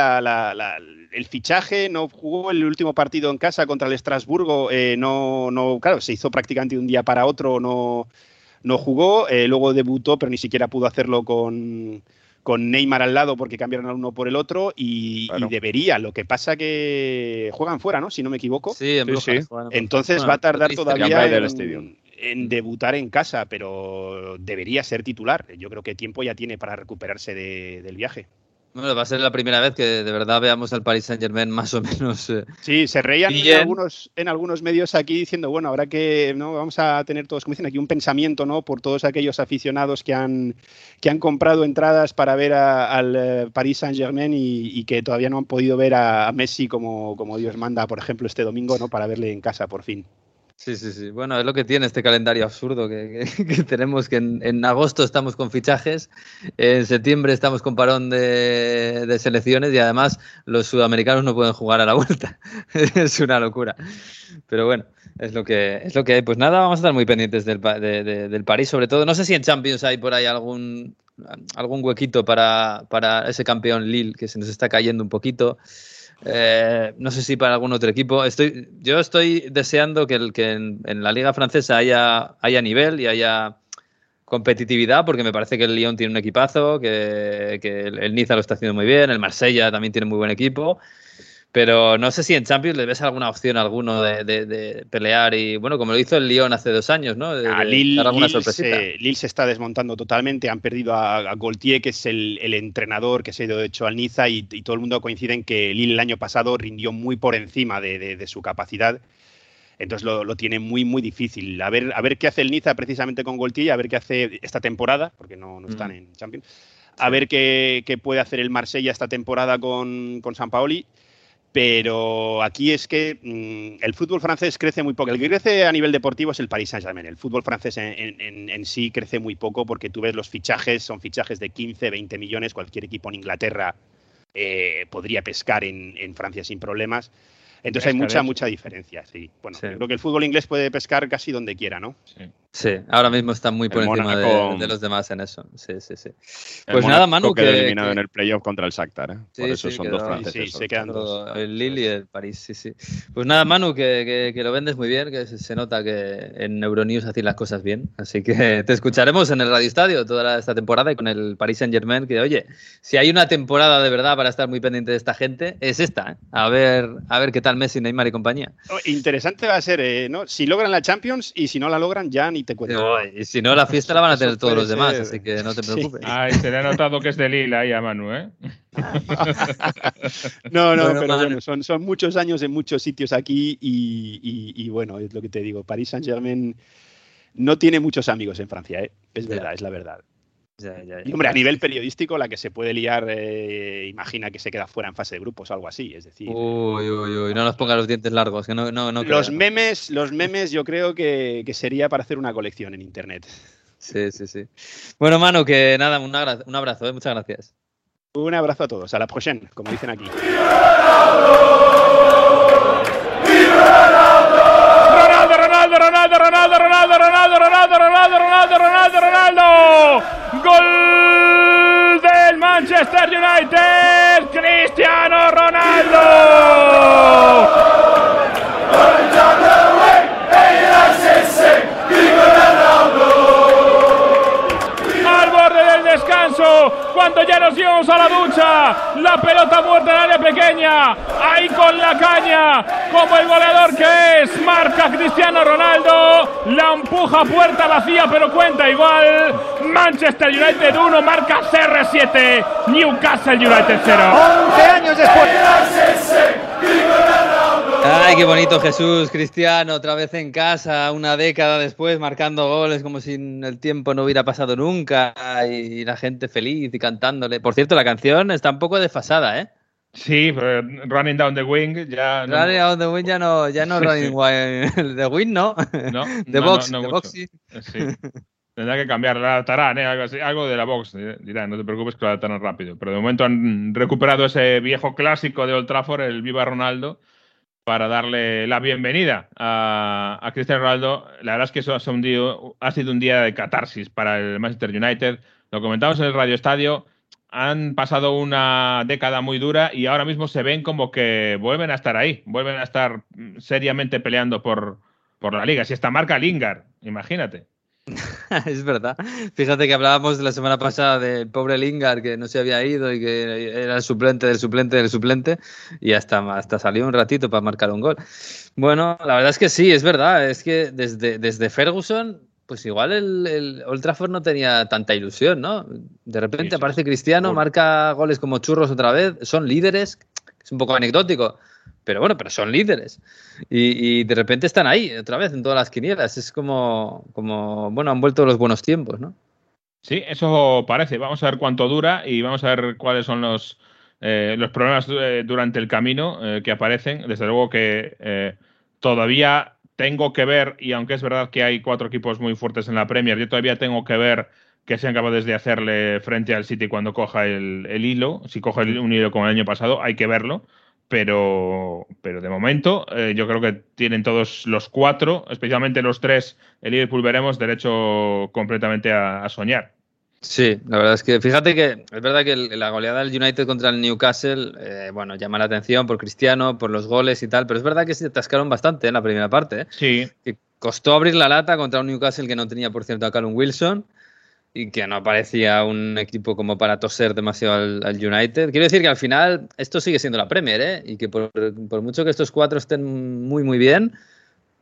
el fichaje, no jugó el último partido en casa contra el Estrasburgo, eh, no, no, claro, se hizo prácticamente de un día para otro, no, no jugó, luego debutó, pero ni siquiera pudo hacerlo con, con Neymar al lado porque cambiaron al uno por el otro y, debería. Lo que pasa que juegan fuera, ¿no? Si no me equivoco. Sí, en sí, Entonces va a tardar todavía en, debutar en casa, pero debería ser titular. Yo creo que tiempo ya tiene para recuperarse del viaje. Bueno, va a ser la primera vez que de verdad veamos al Paris Saint Germain más o menos. Eh, sí, se reían en algunos, en algunos medios aquí diciendo, bueno, habrá que, ¿no? Vamos a tener todos, como dicen aquí, un pensamiento, ¿no? Por todos aquellos aficionados que han, que han comprado entradas para ver al eh, Paris Saint Germain y, que todavía no han podido ver a, a Messi como, como Dios manda, por ejemplo, este domingo, ¿no? Para verle en casa por fin. Sí, sí, sí. Bueno, es lo que tiene este calendario absurdo que, tenemos, que en, agosto estamos con fichajes, en septiembre estamos con parón de, selecciones y además los sudamericanos no pueden jugar a la vuelta. es una locura. Pero bueno, es lo que es lo que hay. Pues nada, vamos a estar muy pendientes del, del París, sobre todo. No sé si en Champions hay por ahí algún, algún huequito para, para ese campeón Lille que se nos está cayendo un poquito. Eh, no sé si para algún otro equipo. Estoy, yo estoy deseando que, el, que en, la liga francesa haya, haya nivel y haya competitividad, porque me parece que el Lyon tiene un equipazo, que, que el Niza lo está haciendo muy bien, el Marsella también tiene muy buen equipo. Pero no sé si en Champions le ves alguna opción a alguno de, pelear y, bueno, como lo hizo el Lyon hace dos años, ¿no? De, a Lille, alguna se, Lille, se, está desmontando totalmente. Han perdido a, Gaultier, que es el, entrenador que se ha ido hecho al Niza, y, todo el mundo coincide en que Lille el año pasado rindió muy por encima de, su capacidad. Entonces lo, tiene muy, muy difícil. A ver, a ver qué hace el Niza precisamente con Gaultier, a ver qué hace esta temporada, porque no, no están mm. en Champions. A ver qué, puede hacer el Marsella esta temporada con, con San Paoli pero aquí es que mm, el fútbol francés crece muy poco. El que crece a nivel deportivo es el Paris Saint-Germain. El fútbol francés en, sí crece muy poco porque tú ves los fichajes, son fichajes de 15, 20 millones. Cualquier equipo en Inglaterra eh, podría pescar en, Francia sin problemas. Entonces hay mucha, mucha diferencia, sí. Bueno, creo que el fútbol inglés puede pescar casi donde quiera, ¿no? Sí. Sí, ahora mismo están muy por El encima de, de los demás en eso. Sí, sí, sí. El Pues nada, Mónaco Manu, que- eliminado que- en el playoff contra el Shakhtar, ¿eh? Por Sí, eso sí, son quedó- dos franceses. sí, se quedan dos. El Lille y el París, sí, sí. Pues nada, Manu, que, que- que lo vendes muy bien, que se, se nota que en Euronews hacéis las cosas bien. Así que te escucharemos en el Radio Estadio toda la- esta temporada y con el Paris Saint Germain, que oye, si hay una temporada de verdad para estar muy pendiente de esta gente, es esta. ¿eh? A ver, a ver qué tal Messi, Neymar y compañía. Oh, Interesante va a ser, eh, ¿no? Si logran la Champions y si no la logran, ya ni te cuento. Y si no, la fiesta la van a tener todos los demás, así que no te Sí. preocupes. Ay, se le ha notado que es de Lila ahí a Manu, ¿eh? No, no, Bueno, pero Manu. bueno, son, son muchos años en muchos sitios aquí y, y- y bueno, es lo que te digo, París Saint Germain no tiene muchos amigos en Francia, ¿eh? es verdad, es la verdad. Ya, ya, ya. Y hombre, a nivel periodístico, la que se puede liar, eh, imagina que se queda fuera en fase de grupos o algo así, es decir. Uy, uy, uy, no nos ponga los dientes largos, que no, no, no los creo. memes, los memes yo creo que, que sería para hacer una colección en internet. Sí, sí, sí. Bueno, Manu, que nada, un abrazo, un abrazo ¿eh? muchas gracias. Un abrazo a todos, a la prochaine, como dicen aquí. Ronaldo, Ronaldo, Ronaldo, Ronaldo, Ronaldo, Ronaldo, Ronaldo, Ronaldo, Ronaldo, Ronaldo, Ronaldo. Gol del Manchester United, Cristiano Ronaldo. Cuando ya nos íbamos a la ducha, la pelota muerta en área pequeña, ahí con la caña, como el goleador que es, marca Cristiano Ronaldo, la empuja puerta vacía, pero cuenta igual. Manchester United 1, marca CR7, Newcastle United 0. 11 años después. Ay, qué bonito Jesús, Cristiano, otra vez en casa, una década después, marcando goles como si el tiempo no hubiera pasado nunca y la gente feliz y cantándole. Por cierto, la canción está un poco desfasada, ¿eh? Sí, eh, Running Down the Wing, ya. no- Running on the Wind ya no, ya no Running The Wind no. No, The no, Box, no, no The mucho. Box sí. Sí. Tendrá que cambiar, la adaptarán, ¿eh? algo, así, algo de la box. eh, Dirán, no te preocupes que lo adaptarán rápido. Pero de momento han recuperado ese viejo clásico de Old Trafford, el Viva Ronaldo, para darle la bienvenida a, a Cristiano Ronaldo. La verdad es que eso ha sido, un día, ha sido un día de catarsis para el Manchester United. Lo comentamos en el Radio Estadio. Han pasado una década muy dura y ahora mismo se ven como que vuelven a estar ahí, vuelven a estar seriamente peleando por, por la liga. Si esta marca Lingard, imagínate. es verdad. Fíjate que hablábamos la semana pasada del pobre Lingard que no se había ido y que era el suplente del suplente del suplente y hasta, hasta salió un ratito para marcar un gol. Bueno, la verdad es que sí, es verdad. Es que desde, desde Ferguson, pues igual el, el Old Trafford no tenía tanta ilusión, ¿no? De repente aparece Cristiano, marca goles como churros otra vez, son líderes, es un poco anecdótico. Pero bueno, pero son líderes. Y, de repente están ahí, otra vez, en todas las quinielas. Es como, como, bueno, han vuelto los buenos tiempos, ¿no? Sí, eso parece. Vamos a ver cuánto dura y vamos a ver cuáles son los, eh, los problemas eh, durante el camino eh, que aparecen. Desde luego que todavía tengo que ver, y aunque es verdad que hay cuatro equipos muy fuertes en la Premier, yo todavía tengo que ver que sean capaces de hacerle frente al City cuando coja el, el hilo. Si coge un hilo como el año pasado, hay que verlo. Pero, pero de momento eh, yo creo que tienen todos los cuatro, especialmente los tres, el Liverpool veremos derecho completamente a, a soñar. Sí, la verdad es que fíjate que es verdad que el- la goleada del United contra el Newcastle, eh, bueno, llama la atención por Cristiano, por los goles y tal, pero es verdad que se atascaron bastante en la primera parte, ¿eh? Sí, que costó abrir la lata contra un Newcastle que no tenía, por cierto, a Callum Wilson y que no parecía un equipo como para toser demasiado al, al United. Quiero decir que al final esto sigue siendo la Premier, ¿eh? Y que por, por mucho que estos cuatro estén muy, muy bien,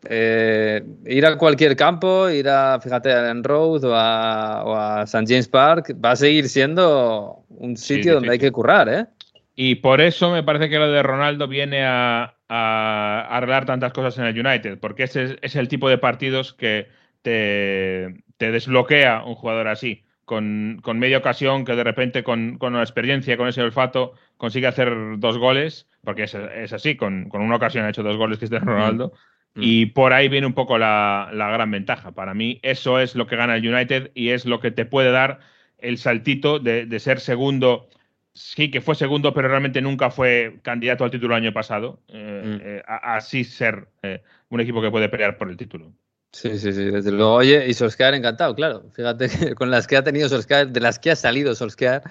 eh, ir a cualquier campo, ir a, fíjate, a Ellen Road o a, o a St. James Park, va a seguir siendo un Sí, sitio donde hay que currar, ¿eh? y por eso me parece que lo de Ronaldo viene a, a arreglar tantas cosas en el United, porque ese es, es el tipo de partidos que te, te desbloquea un jugador así, con, con media ocasión, que de repente con, con la experiencia, con ese olfato, consigue hacer dos goles, porque es, es así, con, con una ocasión ha hecho dos goles Cristiano Ronaldo. Mm. Y por ahí viene un poco la, la gran ventaja. Para mí, eso es lo que gana el United y es lo que te puede dar el saltito de, de ser segundo. Sí, que fue segundo, pero realmente nunca fue candidato al título el año pasado. eh, Mm. eh, así ser eh, un equipo que puede pelear por el título. Sí, sí, sí, desde luego. Oye, y Solskjaer encantado, claro. Fíjate que con las que ha tenido Solskjaer, de las que ha salido Solskjaer,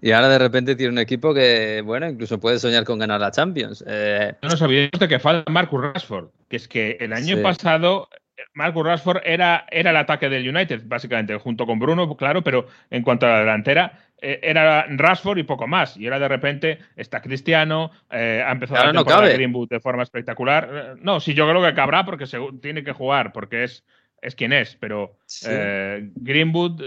y ahora de repente tiene un equipo que, bueno, incluso puede soñar con ganar la Champions. Eh, no nos olvidemos de que falta Marcus Rashford, que es que el año pasado Marcus Rashford era, era el ataque del United, básicamente, junto con Bruno, claro, pero en cuanto a la delantera, eh, era Rashford y poco más. Y ahora de repente está Cristiano, eh, ha empezado a no Greenwood de forma espectacular. Eh, no, sí, yo creo que cabrá porque tiene que jugar, porque es, es quien es, pero Greenwood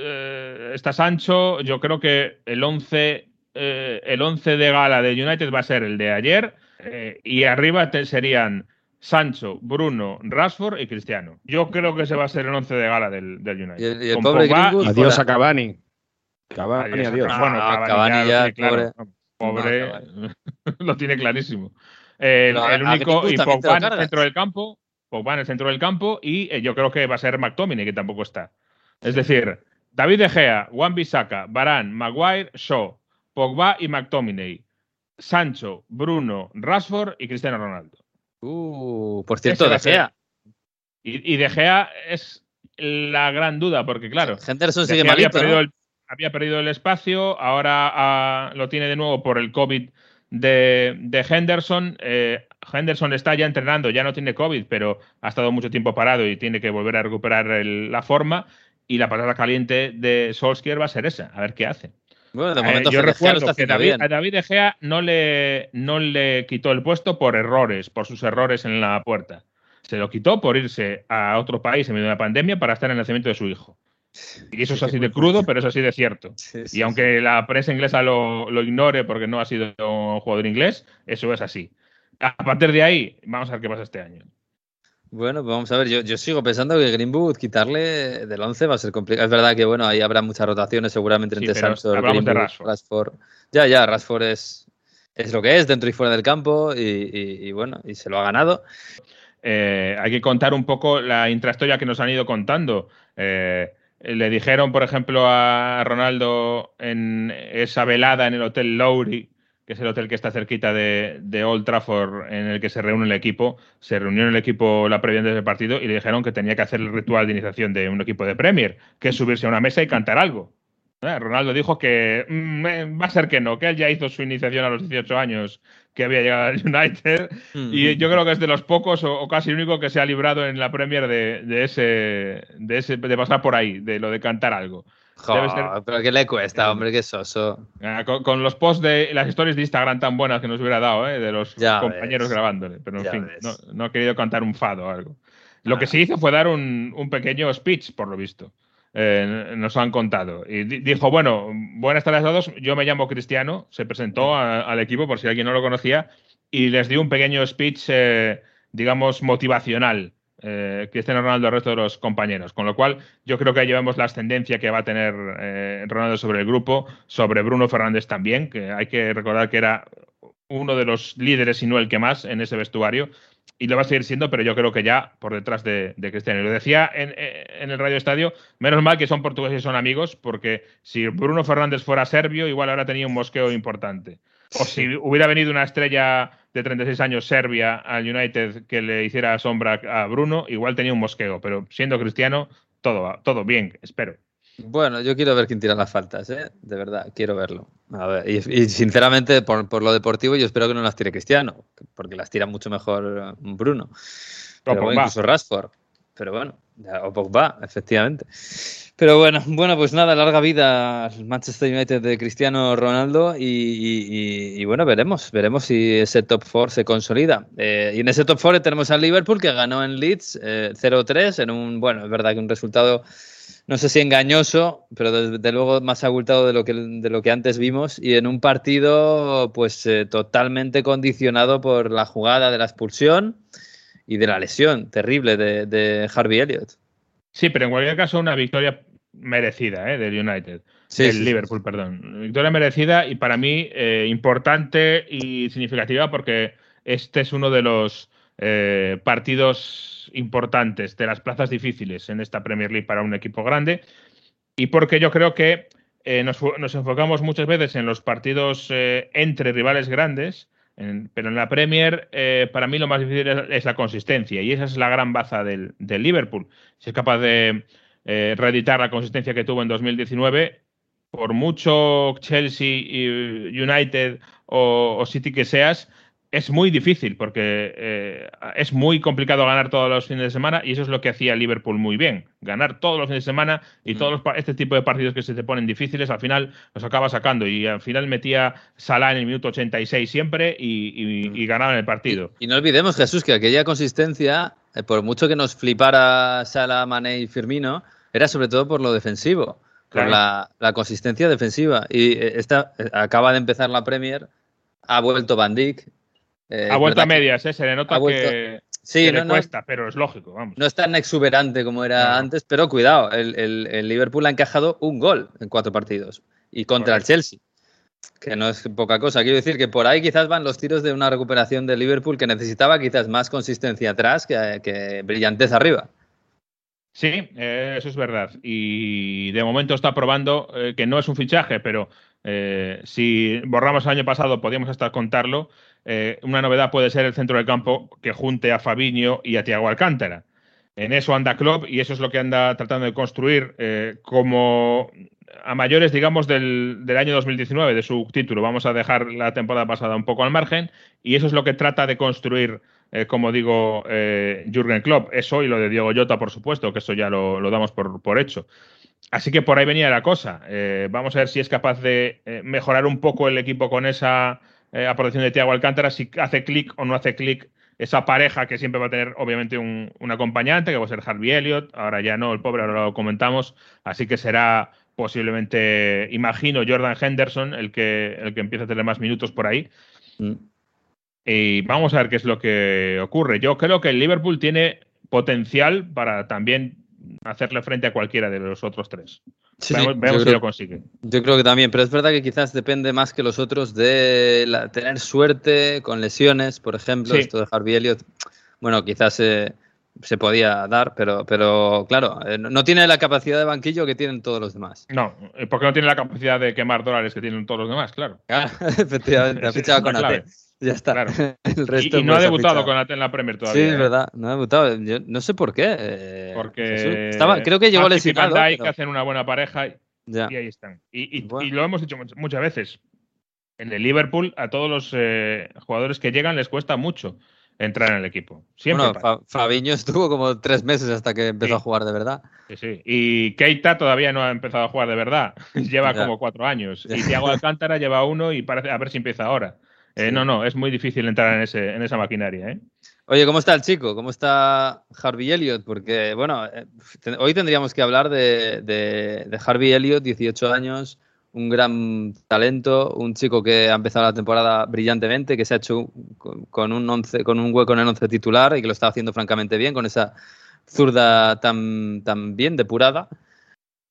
está Sancho, yo creo que el 11 el 11 de gala de United va a ser el de ayer y arriba serían Sancho, Bruno, Rashford y Cristiano. Yo creo que ese va a ser el 11 de gala del, United. Y el, pobre Adiós a Cavani. Cavani, adiós. bueno, Cavani, ya, pobre. pobre lo tiene clarísimo. El, único. Y Pogba en el centro del campo. Pogba en el centro del campo. Y eh, yo creo que va a ser McTominay, que tampoco está. Es decir, David De Gea, Juan Bissaka, Barán, Maguire, Shaw, Pogba y McTominay. Sancho, Bruno, Rashford y Cristiano Ronaldo. Uh, por cierto, De Gea. Y, y, De Gea es la gran duda, porque claro. Henderson sigue malito, el, había perdido el espacio, ahora ah, lo tiene de nuevo por el COVID de, Henderson. Eh, Henderson está ya entrenando, ya no tiene COVID, pero ha estado mucho tiempo parado y tiene que volver a recuperar la forma. Y la parada caliente de Solskjaer va a ser esa, a ver qué hace. Bueno, de momento eh, yo recuerdo que David, a David De Gea no le, no le quitó el puesto por errores, por sus errores en la puerta. Se lo quitó por irse a otro país en medio de la pandemia para estar en el nacimiento de su hijo. Y eso es así de crudo, pero es así de cierto. y aunque la prensa inglesa lo, ignore porque no ha sido un jugador inglés, eso es así. A partir de ahí, vamos a ver qué pasa este año. Bueno, pues vamos a ver, yo, sigo pensando que Greenwood quitarle del 11 va a ser complicado. Es verdad que, bueno, ahí habrá muchas rotaciones seguramente entre Sancho Greenwood, Rashford. Ya, ya, Rashford es, es lo que es dentro y fuera del campo y, bueno, y se lo ha ganado. Eh, hay que contar un poco la intrahistoria que nos han ido contando. Eh, le dijeron, por ejemplo, a Ronaldo en esa velada en el Hotel Lowry, que es el hotel que está cerquita de, Old Trafford, en el que se reúne el equipo, se reunió en el equipo la previa del partido y le dijeron que tenía que hacer el ritual de iniciación de un equipo de Premier, que es subirse a una mesa y cantar algo. Eh, Ronaldo dijo que mm, eh, va a ser que no, que él ya hizo su iniciación a los 18 años que había llegado al United y yo creo que es de los pocos o, casi el único que se ha librado en la Premier de, ese, de ese de pasar por ahí, de lo de cantar algo. Pero ¿qué le cuesta, hombre? Qué soso. Ah, con, los posts de las historias de Instagram tan buenas que nos hubiera dado, ¿eh? de los compañeros grabándole. Pero en fin, no, ha querido cantar un fado o algo. Lo que sí hizo fue dar un, un pequeño speech, por lo visto. Eh, nos han contado. Y dijo, bueno, buenas tardes a todos, yo me llamo Cristiano, se presentó al equipo por si alguien no lo conocía y les dio un pequeño speech, eh, digamos, motivacional. Eh, Cristiano Ronaldo al resto de los compañeros. Con lo cual, yo creo que llevamos la ascendencia que va a tener Ronaldo sobre el grupo, sobre Bruno Fernández también, que hay que recordar que era uno de los líderes y no el que más en ese vestuario y lo va a seguir siendo, pero yo creo que ya por detrás de, de Cristiano. Lo decía en, el Radio Estadio, menos mal que son portugueses y son amigos, porque si Bruno Fernández fuera serbio, igual ahora tenía un mosqueo importante. O si hubiera venido una estrella de 36 años serbia al United que le hiciera sombra a Bruno, igual tenía un mosqueo, pero siendo cristiano, todo, todo bien, espero. Bueno, yo quiero ver quién tira las faltas, ¿eh? de verdad, quiero verlo. A ver, y, sinceramente, por, lo deportivo, yo espero que no las tire Cristiano, porque las tira mucho mejor Bruno. o incluso Rashford. Pero bueno, o Pogba, efectivamente. Pero bueno, bueno, pues nada, larga vida al Manchester United de Cristiano Ronaldo y, bueno, veremos, veremos si ese top 4 se consolida. Eh, y en ese top 4 tenemos al Liverpool que ganó en Leeds 0-3 eh, en un, bueno, es verdad que un resultado no sé si engañoso, pero desde luego más abultado de lo que, de lo que antes vimos y en un partido pues eh, totalmente condicionado por la jugada de la expulsión y de la lesión terrible de, Harvey Elliott. Sí, pero en cualquier caso una victoria merecida ¿eh? del United, del Liverpool, perdón. Victoria merecida y para mí eh, importante y significativa porque este es uno de los eh, partidos importantes, de las plazas difíciles en esta Premier League para un equipo grande. Y porque yo creo que eh, nos, enfocamos muchas veces en los partidos eh, entre rivales grandes, pero en la Premier, eh, para mí lo más difícil es, la consistencia y esa es la gran baza del, Liverpool. Si es capaz de eh, reeditar la consistencia que tuvo en 2019, por mucho Chelsea, United o City que seas, es muy difícil porque eh, es muy complicado ganar todos los fines de semana y eso es lo que hacía Liverpool muy bien. Ganar todos los fines de semana y mm. todos este tipo de partidos que se te ponen difíciles, al final los acaba sacando y al final metía Salah en el minuto 86 siempre y, y, mm. ganaban el partido. Y, no olvidemos, Jesús, que aquella consistencia, eh, por mucho que nos flipara Salah, Mané y Firmino, era sobre todo por lo defensivo, por la, consistencia defensiva. Y eh, esta acaba de empezar la Premier, ha vuelto Van Dijk, eh, ha vuelto a medias, ¿eh? se le nota que, sí, le cuesta, pero es lógico. Vamos. No es tan exuberante como era antes, pero cuidado, el, Liverpool ha encajado un gol en cuatro partidos y contra el Chelsea, que no es poca cosa. Quiero decir que por ahí quizás van los tiros de una recuperación de Liverpool que necesitaba quizás más consistencia atrás que, brillantez arriba. Sí, eh, eso es verdad. Y de momento está probando eh, que no es un fichaje, pero si borramos el año pasado podíamos hasta contarlo eh, una novedad puede ser el centro del campo que junte a Fabiño y a Tiago Alcántara. En eso anda Klopp y eso es lo que anda tratando de construir eh, como a mayores, digamos, del, año 2019, de su título. Vamos a dejar la temporada pasada un poco al margen y eso es lo que trata de construir, eh, como digo, Jürgen Klopp. Eso y lo de Diego Llota, por supuesto, que eso ya lo, damos por, por, hecho. Así que por ahí venía la cosa. vamos a ver si es capaz de mejorar un poco el equipo con esa eh, aportación de Tiago Alcántara, si hace clic o no hace clic esa pareja que siempre va a tener obviamente un, acompañante, que va a ser Harvey Elliott, ahora ya no, el pobre, ahora lo comentamos, así que será posiblemente, imagino, Jordan Henderson el que, el que empiece a tener más minutos por ahí. Mm. Y vamos a ver qué es lo que ocurre. Yo creo que el Liverpool tiene potencial para también hacerle frente a cualquiera de los otros tres. Veamos, si lo consigue. Yo creo que también, pero es verdad que quizás depende más que los otros de tener suerte con lesiones, por ejemplo, esto de Harvey Elliott, bueno, quizás se podía dar, pero, pero claro, eh, no tiene la capacidad de banquillo que tienen todos los demás. No, porque no tiene la capacidad de quemar dólares que tienen todos los demás, claro. efectivamente, ha fichado con AT. Ya está. y, no ha debutado con en la Premier todavía. Sí, es ¿eh? verdad, no ha debutado. Yo no sé por qué. Eh, porque estaba, creo que llegó lesionado. Hay que hacen una buena pareja y, ahí están. Y, lo hemos dicho muchas veces. En el Liverpool, a todos los eh, jugadores que llegan les cuesta mucho entrar en el equipo. Siempre. Bueno, Fabiño estuvo como tres meses hasta que empezó a jugar de verdad. Sí, sí. Y Keita todavía no ha empezado a jugar de verdad. lleva como cuatro años. Y Thiago Alcántara lleva uno y parece a ver si empieza ahora. Eh, no, no, es muy difícil entrar en, ese, en esa maquinaria. ¿eh? Oye, ¿cómo está el chico? ¿Cómo está Harvey Elliott? Porque, bueno, eh, hoy tendríamos que hablar de, de, Harvey Elliott, 18 años, un gran talento, un chico que ha empezado la temporada brillantemente, que se ha hecho con, un, once, con un hueco en el once titular y que lo está haciendo francamente bien, con esa zurda tan, tan bien depurada.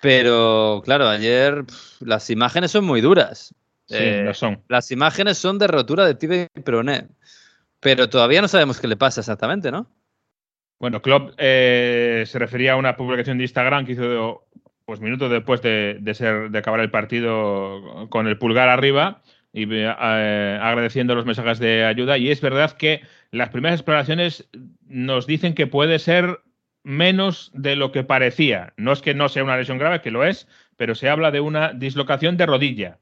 Pero, claro, ayer las imágenes son muy duras. Sí, eh, son. Las imágenes son de rotura de tibia y peroné, pero todavía no sabemos qué le pasa exactamente, ¿no? Bueno, Klopp eh, se refería a una publicación de Instagram que hizo pues minutos después de, ser de acabar el partido con el pulgar arriba y eh, agradeciendo los mensajes de ayuda. Y es verdad que las primeras exploraciones nos dicen que puede ser menos de lo que parecía. No es que no sea una lesión grave, que lo es, pero se habla de una dislocación de rodilla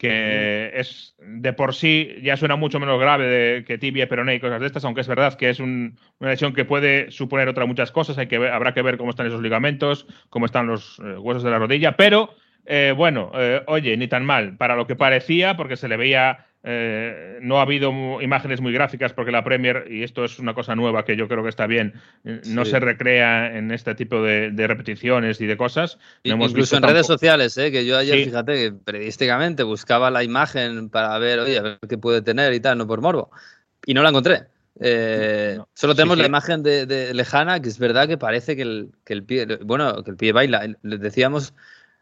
que es de por sí ya suena mucho menos grave de, que tibia, peroné y cosas de estas, aunque es verdad que es una lesión que puede suponer otras muchas cosas, hay que habrá que ver cómo están esos ligamentos, cómo están los eh, huesos de la rodilla, pero eh, bueno, eh, oye, ni tan mal, para lo que parecía, porque se le veía eh, no ha habido imágenes muy gráficas porque la Premier, y esto es una cosa nueva que yo creo que está bien, eh, no se recrea en este tipo de, repeticiones y de cosas. Incluso en redes sociales, ¿eh? que yo ayer, fíjate, periodísticamente buscaba la imagen para ver, oye, a ver qué puede tener y tal, no por morbo. Y no la encontré. solo tenemos la imagen de, lejana, que es verdad que parece que el, que el pie, bueno, que el pie baila. Decíamos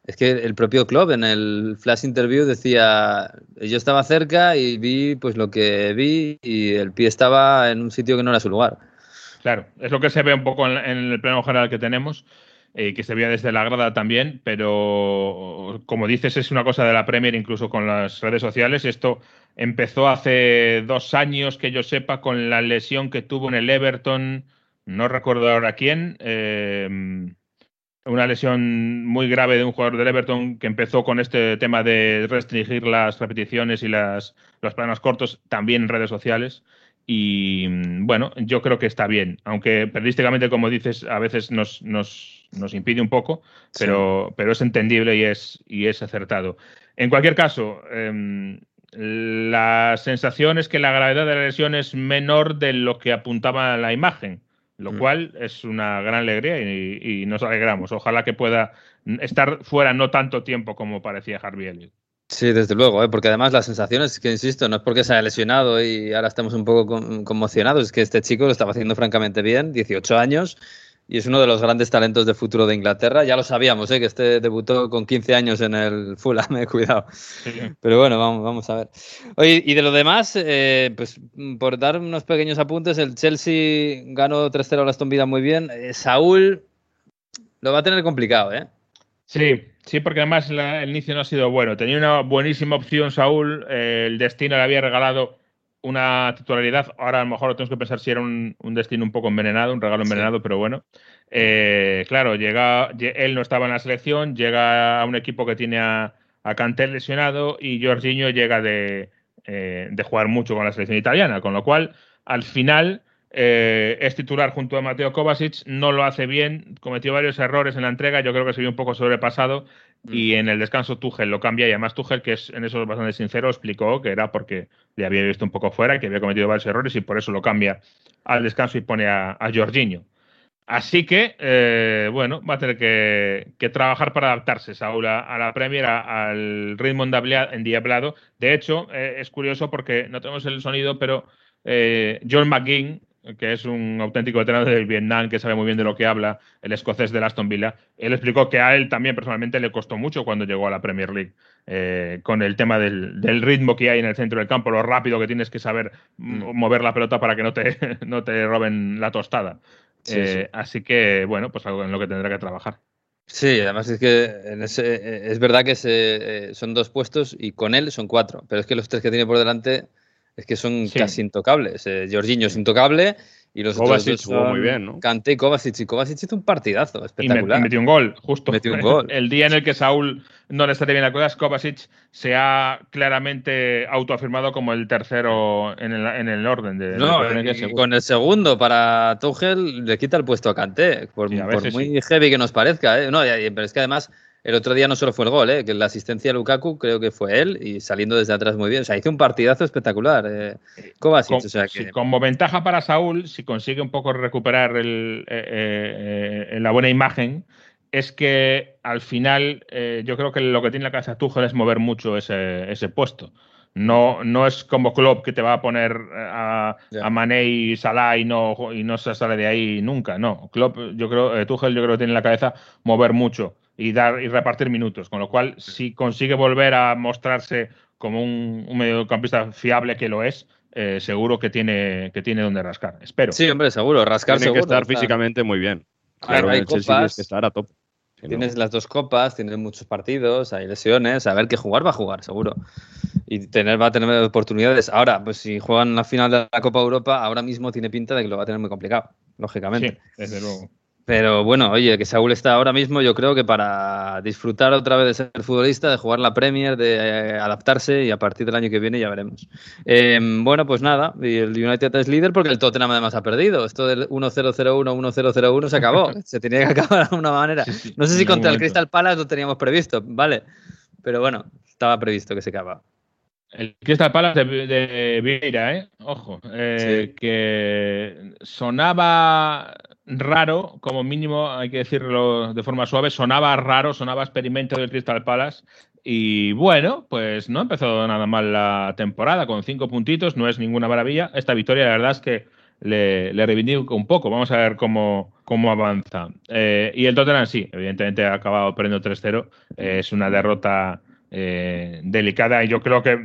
es que el propio club en el flash interview decía, yo estaba cerca y vi pues lo que vi y el pie estaba en un sitio que no era su lugar. Claro, es lo que se ve un poco en, el pleno general que tenemos y que se veía desde la grada también, pero como dices es una cosa de la Premier incluso con las redes sociales. Esto empezó hace dos años, que yo sepa, con la lesión que tuvo en el Everton, no recuerdo ahora quién, eh, una lesión muy grave de un jugador del Everton que empezó con este tema de restringir las repeticiones y las, los planos cortos también en redes sociales. Y bueno, yo creo que está bien, aunque periodísticamente, como dices, a veces nos, nos, nos impide un poco, pero, pero es entendible y es, y es acertado. En cualquier caso, eh, la sensación es que la gravedad de la lesión es menor de lo que apuntaba la imagen, lo Mm. cual es una gran alegría y, y nos alegramos. Ojalá que pueda estar fuera no tanto tiempo como parecía Harvey Elliott. Sí, desde luego, ¿eh? porque además la sensación es que, insisto, no es porque se haya lesionado y ahora estamos un poco con- conmocionados, es que este chico lo estaba haciendo francamente bien, 18 años, y es uno de los grandes talentos de futuro de Inglaterra. Ya lo sabíamos, ¿eh? que este debutó con 15 años en el Fulham, eh, cuidado. Pero bueno, vamos, vamos a ver. Oye, y de lo demás, eh, pues por dar unos pequeños apuntes, el Chelsea ganó 3-0 a Aston Villa muy bien. Eh, Saúl lo va a tener complicado, ¿eh? Sí, sí, porque además la- el inicio no ha sido bueno. Tenía una buenísima opción Saúl, el destino le había regalado una titularidad. Ahora a lo mejor tenemos que pensar si era un, un destino un poco envenenado, un regalo Sí. envenenado, pero bueno. Eh, claro, llega, lle- él no estaba en la selección, llega a un equipo que tiene a, a Kanté lesionado y Jorginho llega de, eh, de jugar mucho con la selección italiana, con lo cual al final eh, es titular junto a Mateo Kovacic, no lo hace bien, cometió varios errores en la entrega, yo creo que se vio un poco sobrepasado y en el descanso Tuchel lo cambia y además Tuchel, que es en eso es bastante sincero, explicó que era porque le había visto un poco fuera, que había cometido varios errores y por eso lo cambia al descanso y pone a, a Jorginho. Así que, eh, bueno, va a tener que, que trabajar para adaptarse, Saúl, a, a la Premier, a- al ritmo endiablado. De hecho, eh, es curioso porque no tenemos el sonido, pero eh, John McGinn, que es un auténtico veterano del Vietnam, que sabe muy bien de lo que habla, el escocés de Aston Villa, él explicó que a él también personalmente le costó mucho cuando llegó a la Premier League, eh, con el tema del, del ritmo que hay en el centro del campo, lo rápido que tienes que saber mm, mover la pelota para que no te, no te roben la tostada. Sí, Eh, sí. Así que, bueno, pues algo en lo que tendrá que trabajar. Sí, además es que en ese- eh, es verdad que se- son dos puestos y con él son cuatro, pero es que los tres que tiene por delante es que son Sí. casi intocables. Eh, Jorginho es intocable y los Kovacic otros dos jugó muy bien, ¿no? Kanté y Kovacic. Y Kovacic hizo un partidazo espectacular. y metió un gol, justo. Metió un gol. El día en el que Saúl no le estaría bien la cosa, Kovacic se ha claramente autoafirmado como el tercero en el, en el orden de, de No, segura. con el segundo para Tuchel le quita el puesto a Kanté, por, Sí, a por muy heavy que nos parezca. ¿eh? No, pero es que además el otro día no solo fue el gol, ¿eh? que la asistencia a Lukaku creo que fue él y saliendo desde atrás muy bien. O sea, hizo un partidazo espectacular. Eh, Kovacic, Con- o sea sí, que... como ventaja para Saúl, si consigue un poco recuperar el, eh, eh, eh, la buena imagen, es que al final yo creo que lo que tiene la casa Tuchel es mover mucho ese, ese puesto. No, no es como Klopp que te va a poner a, Mané y Salah y no, y no se sale de ahí nunca. No, Klopp, yo creo, Tuchel yo creo que tiene en la cabeza mover mucho y dar y repartir minutos. Con lo cual, si consigue volver a mostrarse como un, un mediocampista fiable que lo es, eh, seguro que tiene, que tiene donde rascar. Espero. Sí, hombre, seguro, rascar Tiene que estar físicamente muy bien. Hay- Claro, hay en el Chelsea tienes copas. que estar a. Si no- Tienes las dos copas, tienes muchos partidos, hay lesiones, a ver qué jugar va a jugar, seguro. Y tener, va a tener oportunidades. Ahora, pues si juegan la final de la Copa Europa, ahora mismo tiene pinta de que lo va a tener muy complicado, lógicamente. Sí, desde luego. Pero bueno, oye, que Saúl está ahora mismo, yo creo que para disfrutar otra vez de ser futbolista, de jugar la Premier, de eh, adaptarse y a partir del año que viene ya veremos. Eh, bueno, pues nada, y el United es líder porque el Tottenham además ha perdido. Esto del 1-0-0-1, 1-0-0-1 se acabó. se tenía que acabar de alguna manera. Sí, sí, No sé si contra el. Crystal Palace lo teníamos previsto, vale. Pero bueno, estaba previsto que se acababa. El Crystal Palace de, de Vieira, ¿eh? Ojo. eh, Que sonaba raro, como mínimo, hay que decirlo de forma suave, sonaba raro, sonaba experimento del Crystal Palace. Y bueno, pues no ha empezado nada mal la temporada, con cinco puntitos, no es ninguna maravilla. Esta victoria, la verdad es que le, le reivindico un poco. Vamos a ver cómo, cómo avanza. Eh, y el Tottenham sí, evidentemente ha acabado perdiendo 3-0. Eh, es una derrota eh, delicada y yo creo que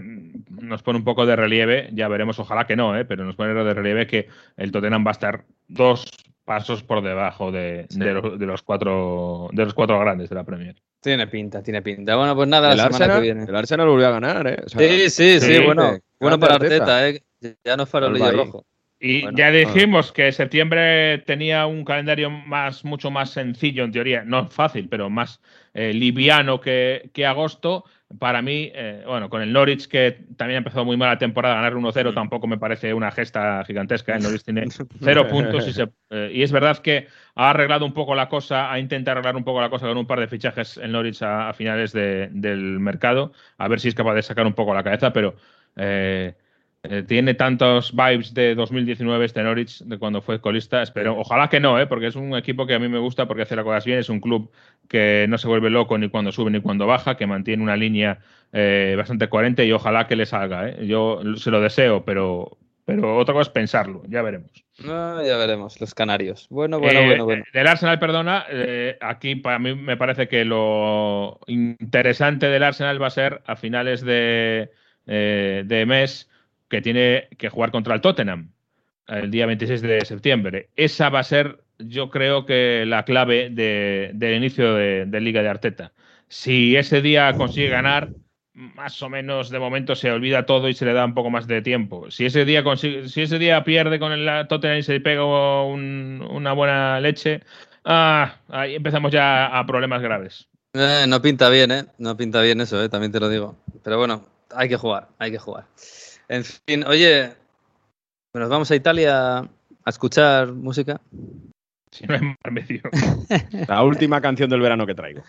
nos pone un poco de relieve, ya veremos, ojalá que no, ¿eh? pero nos pone de relieve que el Tottenham va a estar dos pasos por debajo de, Sí. de los, de los cuatro de los cuatro grandes de la Premier. Tiene pinta, tiene pinta. Bueno, pues nada, la el, semana que viene. el Arsenal volvió a ganar, ¿eh? O sea, Sí, sí, sí, Sí, bueno. Bueno para Arteta, ¿eh? Ya no farolillo rojo. Y Bueno, ya dijimos que septiembre tenía un calendario más, mucho más sencillo, en teoría, no fácil, pero más eh, liviano que, que agosto. Para mí, eh, bueno, con el Norwich, que también ha empezado muy mal la temporada, ganar 1-0 tampoco me parece una gesta gigantesca. El Norwich tiene cero puntos y, se- eh, y es verdad que ha arreglado un poco la cosa, ha intentado arreglar un poco la cosa con un par de fichajes el Norwich a, a finales de- del mercado, a ver si es capaz de sacar un poco la cabeza, pero eh, eh, tiene tantos vibes de 2019 este Norwich, de cuando fue colista. Espero, ojalá que no, ¿eh? porque es un equipo que a mí me gusta porque hace las cosas bien. Es un club que no se vuelve loco ni cuando sube ni cuando baja, que mantiene una línea eh, bastante coherente y ojalá que le salga. ¿eh? Yo se lo deseo, pero, pero otra cosa es pensarlo. Ya veremos. Ah, ya veremos, los canarios. Bueno, bueno, Eh, bueno, bueno. Del Arsenal, perdona, eh, aquí para mí me parece que lo interesante del Arsenal va a ser a finales de, eh, de mes que tiene que jugar contra el Tottenham el día 26 de septiembre. Esa va a ser, yo creo que la clave de- del inicio de, de Liga de Arteta. Si ese día consigue ganar, más o menos de momento se olvida todo y se le da un poco más de tiempo. Si ese día consigue, si ese día pierde con el Tottenham y se pega un- una buena leche, ah, ahí empezamos ya a problemas graves. Eh, no pinta bien, ¿eh? No pinta bien eso, ¿eh? También te lo digo. Pero bueno, hay que jugar, hay que jugar. En fin, oye, nos vamos a Italia a escuchar música. Si no más remedio. La última canción del verano que traigo.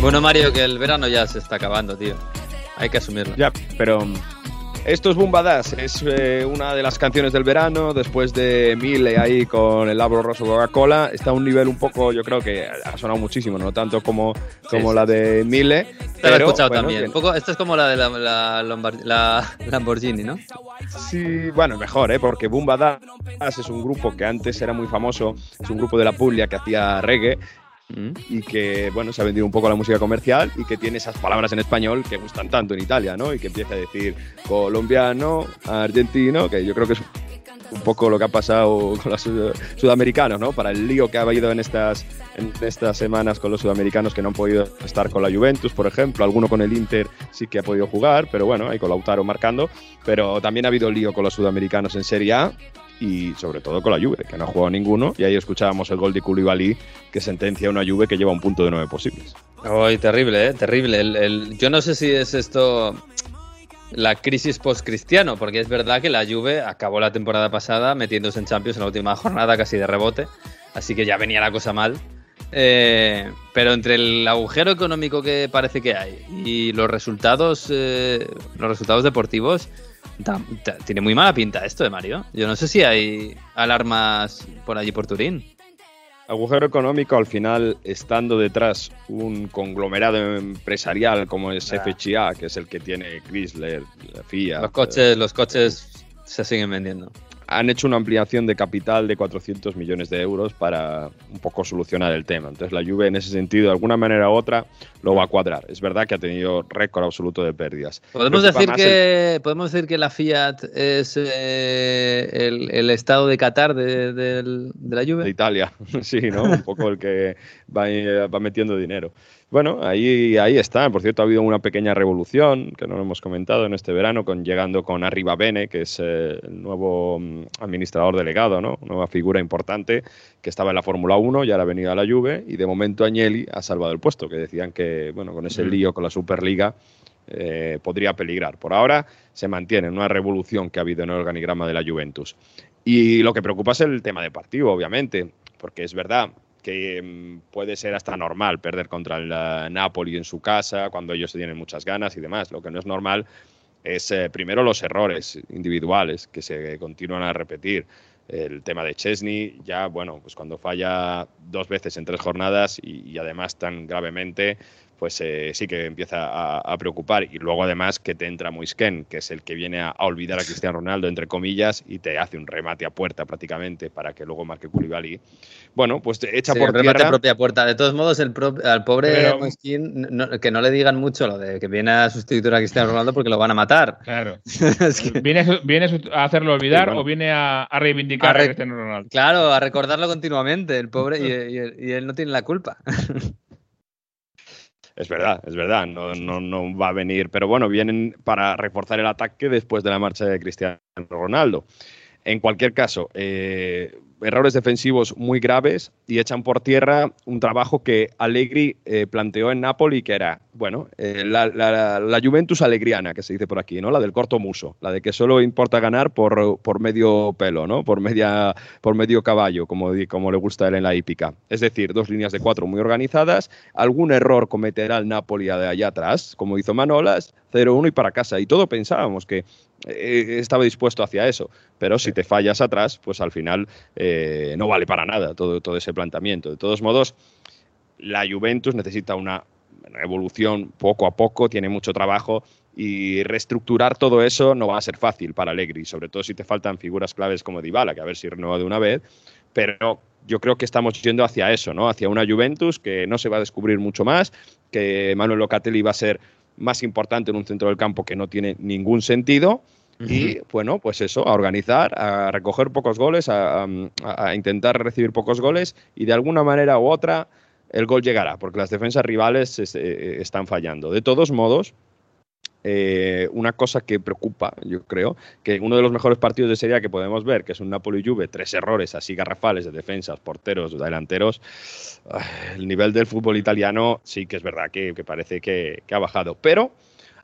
Bueno, Mario, que el verano ya se está acabando, tío. Hay que asumirlo. Ya, pero mm, esto es Bumbadas, es eh, una de las canciones del verano, después de Mile ahí con el labro roso Coca-Cola, está a un nivel un poco, yo creo que ha sonado muchísimo, no tanto como, como sí. la de Mile. Te lo he pero, escuchado bueno, también. que- Un poco, esta es como la de la, la la Lamborghini, ¿no? Sí, bueno, mejor, ¿eh? porque Bumbadas es un grupo que antes era muy famoso, es un grupo de la Puglia que hacía reggae Mm. y que, bueno, se ha vendido un poco la música comercial y que tiene esas palabras en español que gustan tanto en Italia, ¿no? Y que empieza a decir colombiano, argentino, que yo creo que es un poco lo que ha pasado con los sud- sudamericanos, ¿no? Para el lío que ha habido en estas, en estas semanas con los sudamericanos que no han podido estar con la Juventus, por ejemplo, alguno con el Inter sí que ha podido jugar, pero bueno, hay con Lautaro marcando, pero también ha habido lío con los sudamericanos en Serie A y sobre todo con la Juve, que no ha jugado ninguno, y ahí escuchábamos el gol de Koulibaly que sentencia una Juve que lleva un punto de nueve posibles. Ay, terrible, ¿eh? Terrible. Yo no sé si es esto la crisis post-cristiano, porque es verdad que la Juve acabó la temporada pasada metiéndose en Champions en la última jornada casi de rebote, así que ya venía la cosa mal. Eh, pero entre el agujero económico que parece que hay y los resultados, eh, los resultados deportivos, tiene muy mala pinta esto de Mario. Yo no sé si hay alarmas por allí por Turín. Agujero económico, al final, estando detrás un conglomerado empresarial como es Ah. FCA, que es el que tiene Chrysler, Fiat, Los coches, los coches se siguen vendiendo. Han hecho una ampliación de capital de 400 millones de euros para un poco solucionar el tema. Entonces la Juve en ese sentido, de alguna manera u otra, lo va a cuadrar. Es verdad que ha tenido récord absoluto de pérdidas. Podemos decir que podemos decir que la Fiat es eh, el, el estado de Qatar de, del- de la el de Juve. Italia, sí, ¿no? Un poco el que va, eh, va metiendo dinero. Bueno, ahí, ahí está. Por cierto, ha habido una pequeña revolución que no lo hemos comentado en este verano, con, llegando con Arriba Bene, que es eh, el nuevo mm, administrador delegado, ¿no? Nueva figura importante que estaba en la Fórmula 1 y ahora ha venido a la Juve y de momento Agnelli ha salvado el puesto, que decían que, bueno, con ese lío con la Superliga eh, podría peligrar. Por ahora se mantiene una revolución que ha habido en el organigrama de la Juventus. Y lo que preocupa es el tema deportivo, obviamente, porque es verdad que mm, puede ser hasta normal perder contra el eh, Napoli en su casa, cuando ellos tienen muchas ganas y demás. Lo que no es normal es eh, primero los errores individuales que se continúan a repetir. El tema de Chesney, ya, bueno, pues cuando falla dos veces en tres jornadas y, y además tan gravemente, pues eh, sí que empieza a, a preocupar. Y luego además que te entra Moisken, que es el que viene a, a olvidar a Cristiano Ronaldo, entre comillas, y te hace un remate a puerta prácticamente para que luego marque Koulibaly. Bueno, pues te echa Sí, por remate a tierra. propia puerta. De todos modos, el pro- al pobre Pero- no- que no le digan mucho lo de que viene a sustituir a Cristiano Ronaldo porque lo van a matar. Claro. Es que- ¿Viene, viene a hacerlo olvidar Sí, bueno. o viene a, a reivindicar A Cristiano Ronaldo? claro, a recordarlo continuamente, el pobre, y, y él- y él no tiene la culpa. Es verdad, es verdad, no, no, no va a venir. Pero bueno, vienen para reforzar el ataque después de la marcha de Cristiano Ronaldo. En cualquier caso, eh, errores defensivos muy graves y echan por tierra un trabajo que Allegri eh, planteó en Napoli, que era, bueno, eh, la, Juventus alegriana, que se dice por aquí, ¿no? La del corto muso, la de que solo importa ganar por, por medio pelo, ¿no? Por, media, por medio caballo, como, como le gusta a él en la hípica. Es decir, dos líneas de cuatro muy organizadas, algún error cometerá el Napoli de allá atrás, como hizo Manolas, 0-1 y para casa. Y todo pensábamos que eh, estaba dispuesto hacia eso. Pero si te fallas atrás, pues al final eh, no vale para nada todo, todo ese planteamiento. De todos modos, la Juventus necesita una evolución poco a poco, tiene mucho trabajo y reestructurar todo eso no va a ser fácil para Allegri, sobre todo si te faltan figuras claves como Dybala, que a ver si renueva de una vez, pero yo creo que estamos yendo hacia eso, ¿no? Hacia una Juventus que no se va a descubrir mucho más, que Manuel Locatelli va a ser más importante en un centro del campo que no tiene ningún sentido. Y bueno, pues eso, a organizar, a recoger pocos goles, a, a- a intentar recibir pocos goles y de alguna manera u otra el gol llegará, porque las defensas rivales es- eh, están fallando. De todos modos, eh, una cosa que preocupa, yo creo, que uno de los mejores partidos de Serie A que podemos ver, que es un Napoli-Juve, tres errores así garrafales de defensas, porteros, delanteros, ah, el nivel del fútbol italiano sí que es verdad que, que parece que, que ha bajado, pero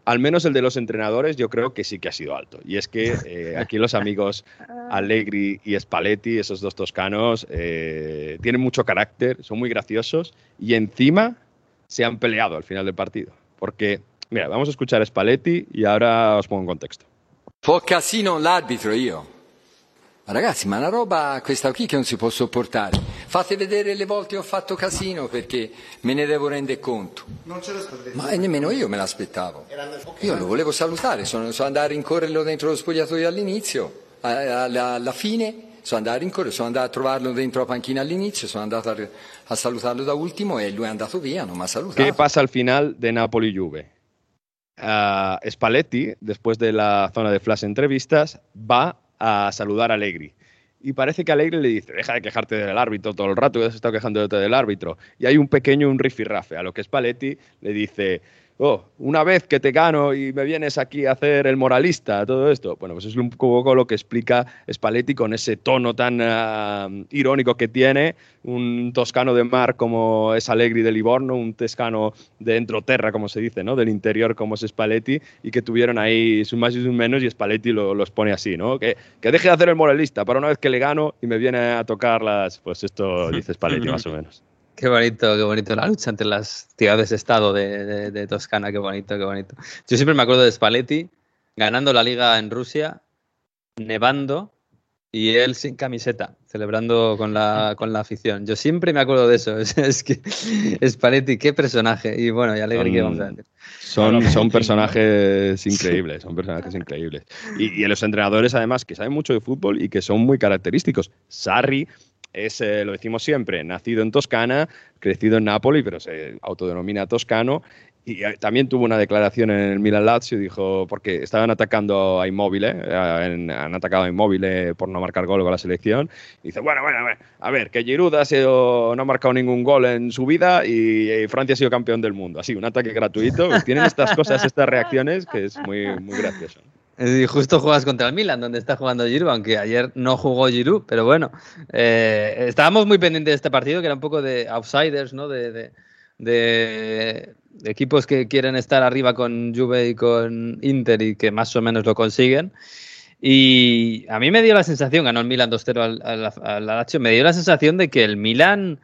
al menos el de los entrenadores yo creo que sí que ha sido alto. Y es que eh, aquí los amigos Allegri y Spalletti, esos dos toscanos, eh, tienen mucho carácter, son muy graciosos y encima se han peleado al final del partido. Porque, mira, vamos a escuchar a Spalletti y ahora os pongo en contexto. Po' casino l'arbitro io. Ma ragazzi, ma una roba questa qui che non si può sopportare. Fate vedere le volte che ho fatto casino perché me ne devo rendere conto. Non ce l'aspettavo. Ma nemmeno io me l'aspettavo. Io lo volevo salutare, sono, sono andato a rincorrerlo dentro lo spogliatoio all'inizio, a- alla, alla fine sono andato a rincorrere, sono andato a trovarlo dentro la panchina all'inizio, sono andato a, a salutarlo da ultimo e lui è andato via, non mi ha salutato. ¿Qué pasa al final de Napoli-Juve? Ah, Spalletti, después de la zona de flash entrevistas, va a saludar a Allegri. Y parece que Allegri le dice, deja de quejarte del árbitro todo el rato, que has estado quejándote del árbitro. Y hay un pequeño un rifirrafe, a lo que Spalletti le dice, oh, una vez que te gano y me vienes aquí a hacer el moralista, todo esto. Bueno, pues es un poco lo que explica Spalletti con ese tono tan ah, irónico que tiene, un toscano de mar como es Allegri de Livorno, un toscano de entroterra, como se dice, ¿no? Del interior como es Spalletti, y que tuvieron ahí sus más y sus menos, y Spalletti lo- los pone así, ¿no? Que, que deje de hacer el moralista, para una vez que le gano y me viene a tocar las... Pues esto dice Spalletti más o menos. Qué bonito, qué bonito la lucha entre las ciudades-estado de, de- de Toscana, qué bonito, qué bonito. Yo siempre me acuerdo de Spalletti ganando la liga en Rusia, nevando y él sin camiseta, celebrando con la, con la afición. Yo siempre me acuerdo de eso. Es, es que Spalletti, qué personaje. Y bueno, y alegre que vamos a decir. Son, son personajes increíbles, son personajes increíbles. Y, y los entrenadores, además, que saben mucho de fútbol y que son muy característicos. Sarri es, eh, lo decimos siempre, nacido en Toscana, crecido en Nápoles, pero se autodenomina toscano. Y eh, también tuvo una declaración en el Milan Lazio, dijo, porque estaban atacando a Immobile, eh, han atacado a Immobile por no marcar gol con la selección. Y dice, bueno, bueno, a ver, que Giroud ha sido- no ha marcado ningún gol en su vida y, eh, Francia ha sido campeón del mundo. Así, un ataque gratuito. Tienen estas cosas, estas reacciones, que es muy, muy gracioso. Y justo juegas contra el Milan, donde está jugando Giroud, aunque ayer no jugó Giroud, pero bueno, eh, estábamos muy pendientes de este partido, que era un poco de outsiders, ¿no? De, de- equipos que quieren estar arriba con Juve y con Inter y que más o menos lo consiguen. Y a mí me dio la sensación, ganó el Milan 2-0 al, al, al me dio la sensación de que el Milan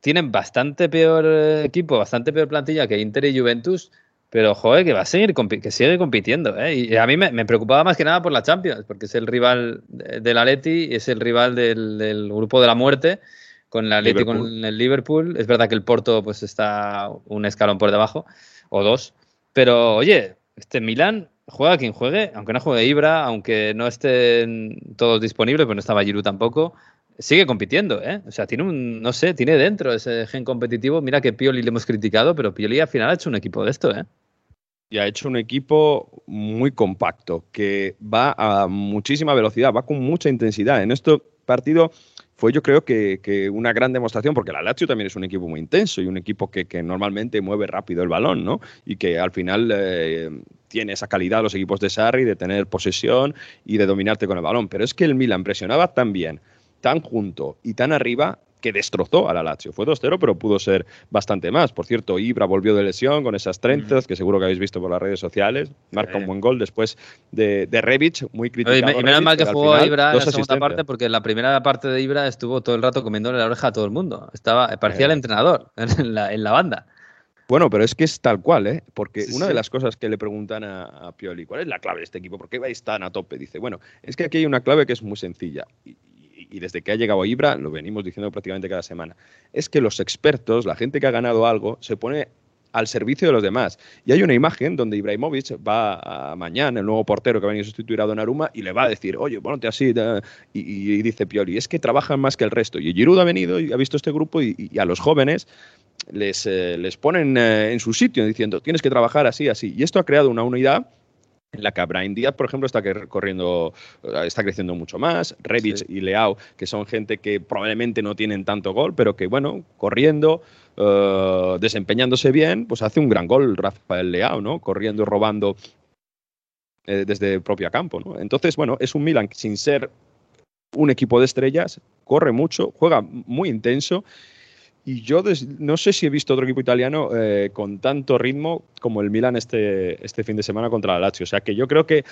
tiene bastante peor eh, equipo, bastante peor plantilla que Inter y Juventus, pero joder, que va a seguir que sigue compitiendo. ¿eh? Y a mí me, me preocupaba más que nada por la Champions, porque es el rival de- del Atleti y es el rival del, del grupo de la muerte. con el Liverpool. con el Liverpool. Es verdad que el Porto pues está un escalón por debajo, o dos. Pero oye, este Milan juega quien juegue, aunque no juegue Ibra, aunque no estén todos disponibles, pues no estaba Giroud tampoco. Sigue compitiendo, ¿eh? O sea, tiene un, no sé, tiene dentro ese gen competitivo. Mira que Pioli le hemos criticado, pero Pioli al final ha hecho un equipo de esto, ¿eh? Y ha hecho un equipo muy compacto, que va a muchísima velocidad, va con mucha intensidad. En este partido fue yo creo que, que una gran demostración, porque la Lazio también es un equipo muy intenso y un equipo que, que normalmente mueve rápido el balón, ¿no? Y que al final eh, tiene esa calidad los equipos de Sarri de tener posesión y de dominarte con el balón. Pero es que el Milan presionaba tan bien, tan junto y tan arriba que destrozó a la Lazio. Fue 2-0, pero pudo ser bastante más. Por cierto, Ibra volvió de lesión con esas 30, que seguro que habéis visto por las redes sociales. Marca un buen gol después de, de Rebic, muy criticado. y me- y menos Rebic, mal que jugó final, Ibra en dos la segunda parte, porque en la primera parte de Ibra estuvo todo el rato comiéndole la oreja a todo el mundo. Estaba, parecía Eh. el entrenador en la, en la banda. Bueno, pero es que es tal cual, ¿eh? Porque Sí, una sí. de las cosas que le preguntan a, a Pioli, ¿cuál es la clave de este equipo? ¿Por qué vais tan a tope? Dice, bueno, es que aquí hay una clave que es muy sencilla. Y, y- desde que ha llegado Ibra, lo venimos diciendo prácticamente cada semana, es que los expertos, la gente que ha ganado algo, se pone al servicio de los demás. Y hay una imagen donde Ibrahimovic va a mañana, el nuevo portero que va a a sustituir a Donnarumma, y le va a decir, oye, ponte así. da", Y, dice Pioli, es que trabajan más que el resto. Y Giroud ha venido y ha visto este grupo y- y a los jóvenes les, eh, les ponen eh, en su sitio diciendo tienes que trabajar así, así. Y esto ha creado una unidad en la que Brian Díaz, por ejemplo, está que- corriendo, eh, está creciendo mucho más. Rebic Sí. y Leao, que son gente que probablemente no tienen tanto gol, pero que, bueno, corriendo, eh, desempeñándose bien, pues hace un gran gol Rafael Leao, ¿no? Corriendo, robando eh, desde el propio campo, ¿no? Entonces, bueno, es un Milan sin ser un equipo de estrellas, corre mucho, juega muy intenso y yo des- no sé si he visto otro equipo italiano eh, con tanto ritmo como el Milan este, este fin de semana contra la Lazio. O sea que yo creo que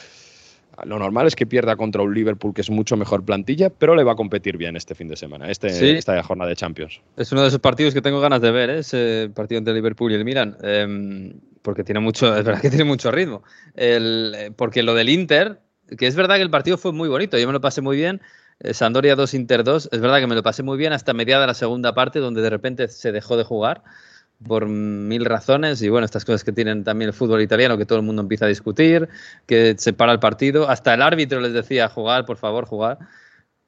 lo normal es que pierda contra un Liverpool que es mucho mejor plantilla, pero le va a competir bien este fin de semana, este, Sí. esta jornada de Champions. Es uno de esos partidos que tengo ganas de ver, ¿eh? ese partido entre Liverpool y el Milan, Em, porque tiene mucho, es verdad que tiene mucho ritmo. El- eh, porque lo del Inter, que es verdad que el partido fue muy bonito, yo me lo pasé muy bien. Eh, Sampdoria 2 Inter 2, es verdad que me lo pasé muy bien hasta mediada la segunda parte, donde de repente se dejó de jugar por mil razones y bueno, estas cosas que tienen también el fútbol italiano, que todo el mundo empieza a discutir, que se para el partido, hasta el árbitro les decía jugar, por favor, jugar.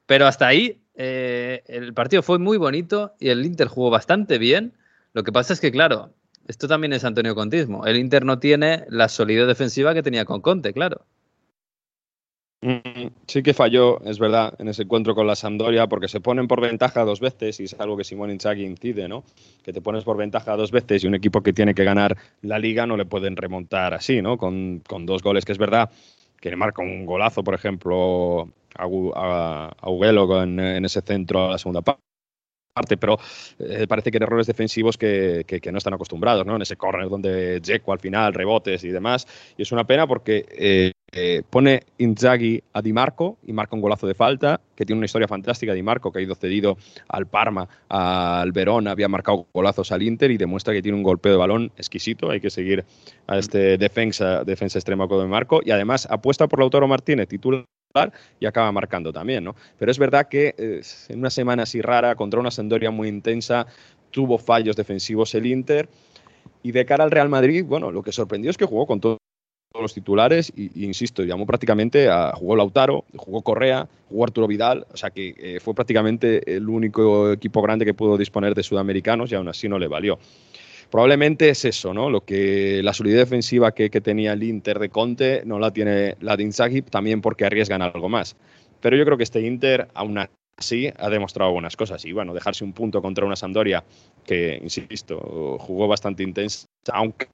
Pero hasta ahí eh, el partido fue muy bonito y el Inter jugó bastante bien. Lo que pasa es que, claro, esto también es Antonio Contismo. El Inter no tiene la solidez defensiva que tenía con Conte, claro. Mm, Sí que falló, es verdad, en ese encuentro con la Sampdoria, porque se ponen por ventaja dos veces, y es algo que Simón Inzaghi incide, ¿no? Que te pones por ventaja dos veces y un equipo que tiene que ganar la liga no le pueden remontar así, ¿no? Con, con dos goles, que es verdad que le marca un golazo, por ejemplo, a, a, Ughello con- en ese centro a la segunda parte parte, pero eh, parece que en errores defensivos que, que- no están acostumbrados, ¿no? En ese córner donde Dzeko al final, rebotes y demás. Y es una pena porque eh, eh, pone Inzaghi a Di Marco y marca un golazo de falta, que tiene una historia fantástica. Di Marco, que ha ido cedido al Parma, al Verona, había marcado golazos al Inter y demuestra que tiene un golpeo de balón exquisito. Hay que seguir a este defensa, defensa extremo Di Marco. Y además apuesta por Lautaro Martínez, titular y acaba marcando también, ¿no? Pero es verdad que eh, en una semana así rara, contra una Sampdoria muy intensa, tuvo fallos defensivos el Inter. Y de cara al Real Madrid, bueno, lo que sorprendió es que jugó con to- todos los titulares y, y, insisto, llamó prácticamente a jugó Lautaro, jugó Correa, jugó Arturo Vidal, o sea que eh, fue prácticamente el único equipo grande que pudo disponer de sudamericanos y aún así no le valió. Probablemente es eso, ¿no? Lo que la solidez defensiva que, tenía el Inter de Conte no la tiene la de también porque arriesgan algo más. Pero yo creo que este Inter, aún así, ha demostrado buenas cosas. Y bueno, dejarse un punto contra una Sampdoria que, insisto, jugó bastante intensa, aunque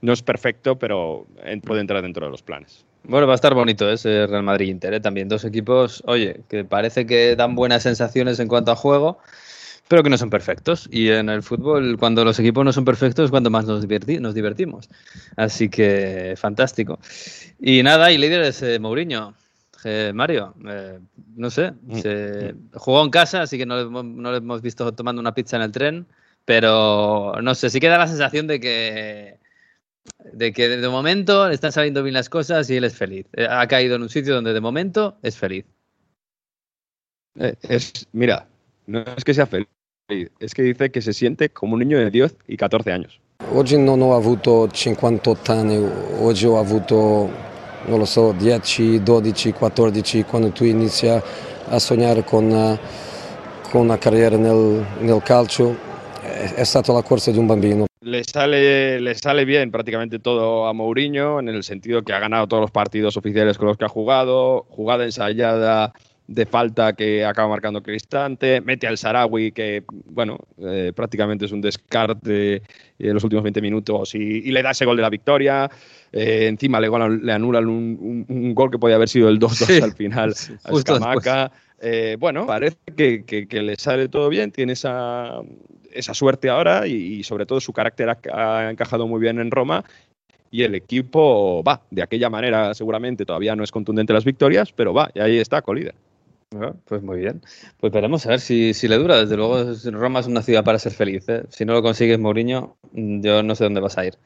no es perfecto, pero puede entrar dentro de los planes. Bueno, va a estar bonito ese Real Madrid-Inter, ¿eh? también dos equipos, oye, que parece que dan buenas sensaciones en cuanto a juego, pero que no son perfectos. Y en el fútbol, cuando los equipos no son perfectos, es cuando más nos, diverti- nos divertimos. Así que fantástico. Y nada, y líder es eh, Mourinho. Eh, Mario, eh, no sé, se jugó en casa, así que no hemos- no hemos visto tomando una pizza en el tren, pero no sé, sí que da la sensación de que de que de momento le están saliendo bien las cosas y él es feliz. Ha caído en un sitio donde de momento es feliz. Es, mira, no es que sea feliz, es que dice que se siente como un niño de 10 y 14 años. Oggi non ho avuto 58 anni, oggi ho avuto, non lo so, 10, 12, 14, quando tu inizi a sognare con, con una carriera nel, nel calcio, è, è stata la corsa di un bambino. Le sale, le sale bien prácticamente todo a Mourinho, en el sentido que ha ganado todos los partidos oficiales con los que ha jugado, jugada ensayada de falta que acaba marcando Cristante, mete al Sarawi que, bueno, eh, prácticamente es un descarte en los últimos 20 minutos y, y le da ese gol de la victoria. Eh, encima le, le anulan un, un, un, gol que podía haber sido el 2-2 sí, al final sí, a Escamaca. Eh, bueno, parece que, que, que, le sale todo bien, tiene esa, esa suerte ahora y, y sobre todo su carácter ha, ha encajado muy bien en Roma y el equipo va de aquella manera seguramente todavía no es contundente las victorias pero va y ahí está colida bueno, pues muy bien. Pues veremos a ver si, si, le dura. Desde luego, Roma es una ciudad para ser feliz. ¿eh? Si no lo consigues, Mourinho, yo no sé dónde vas a ir.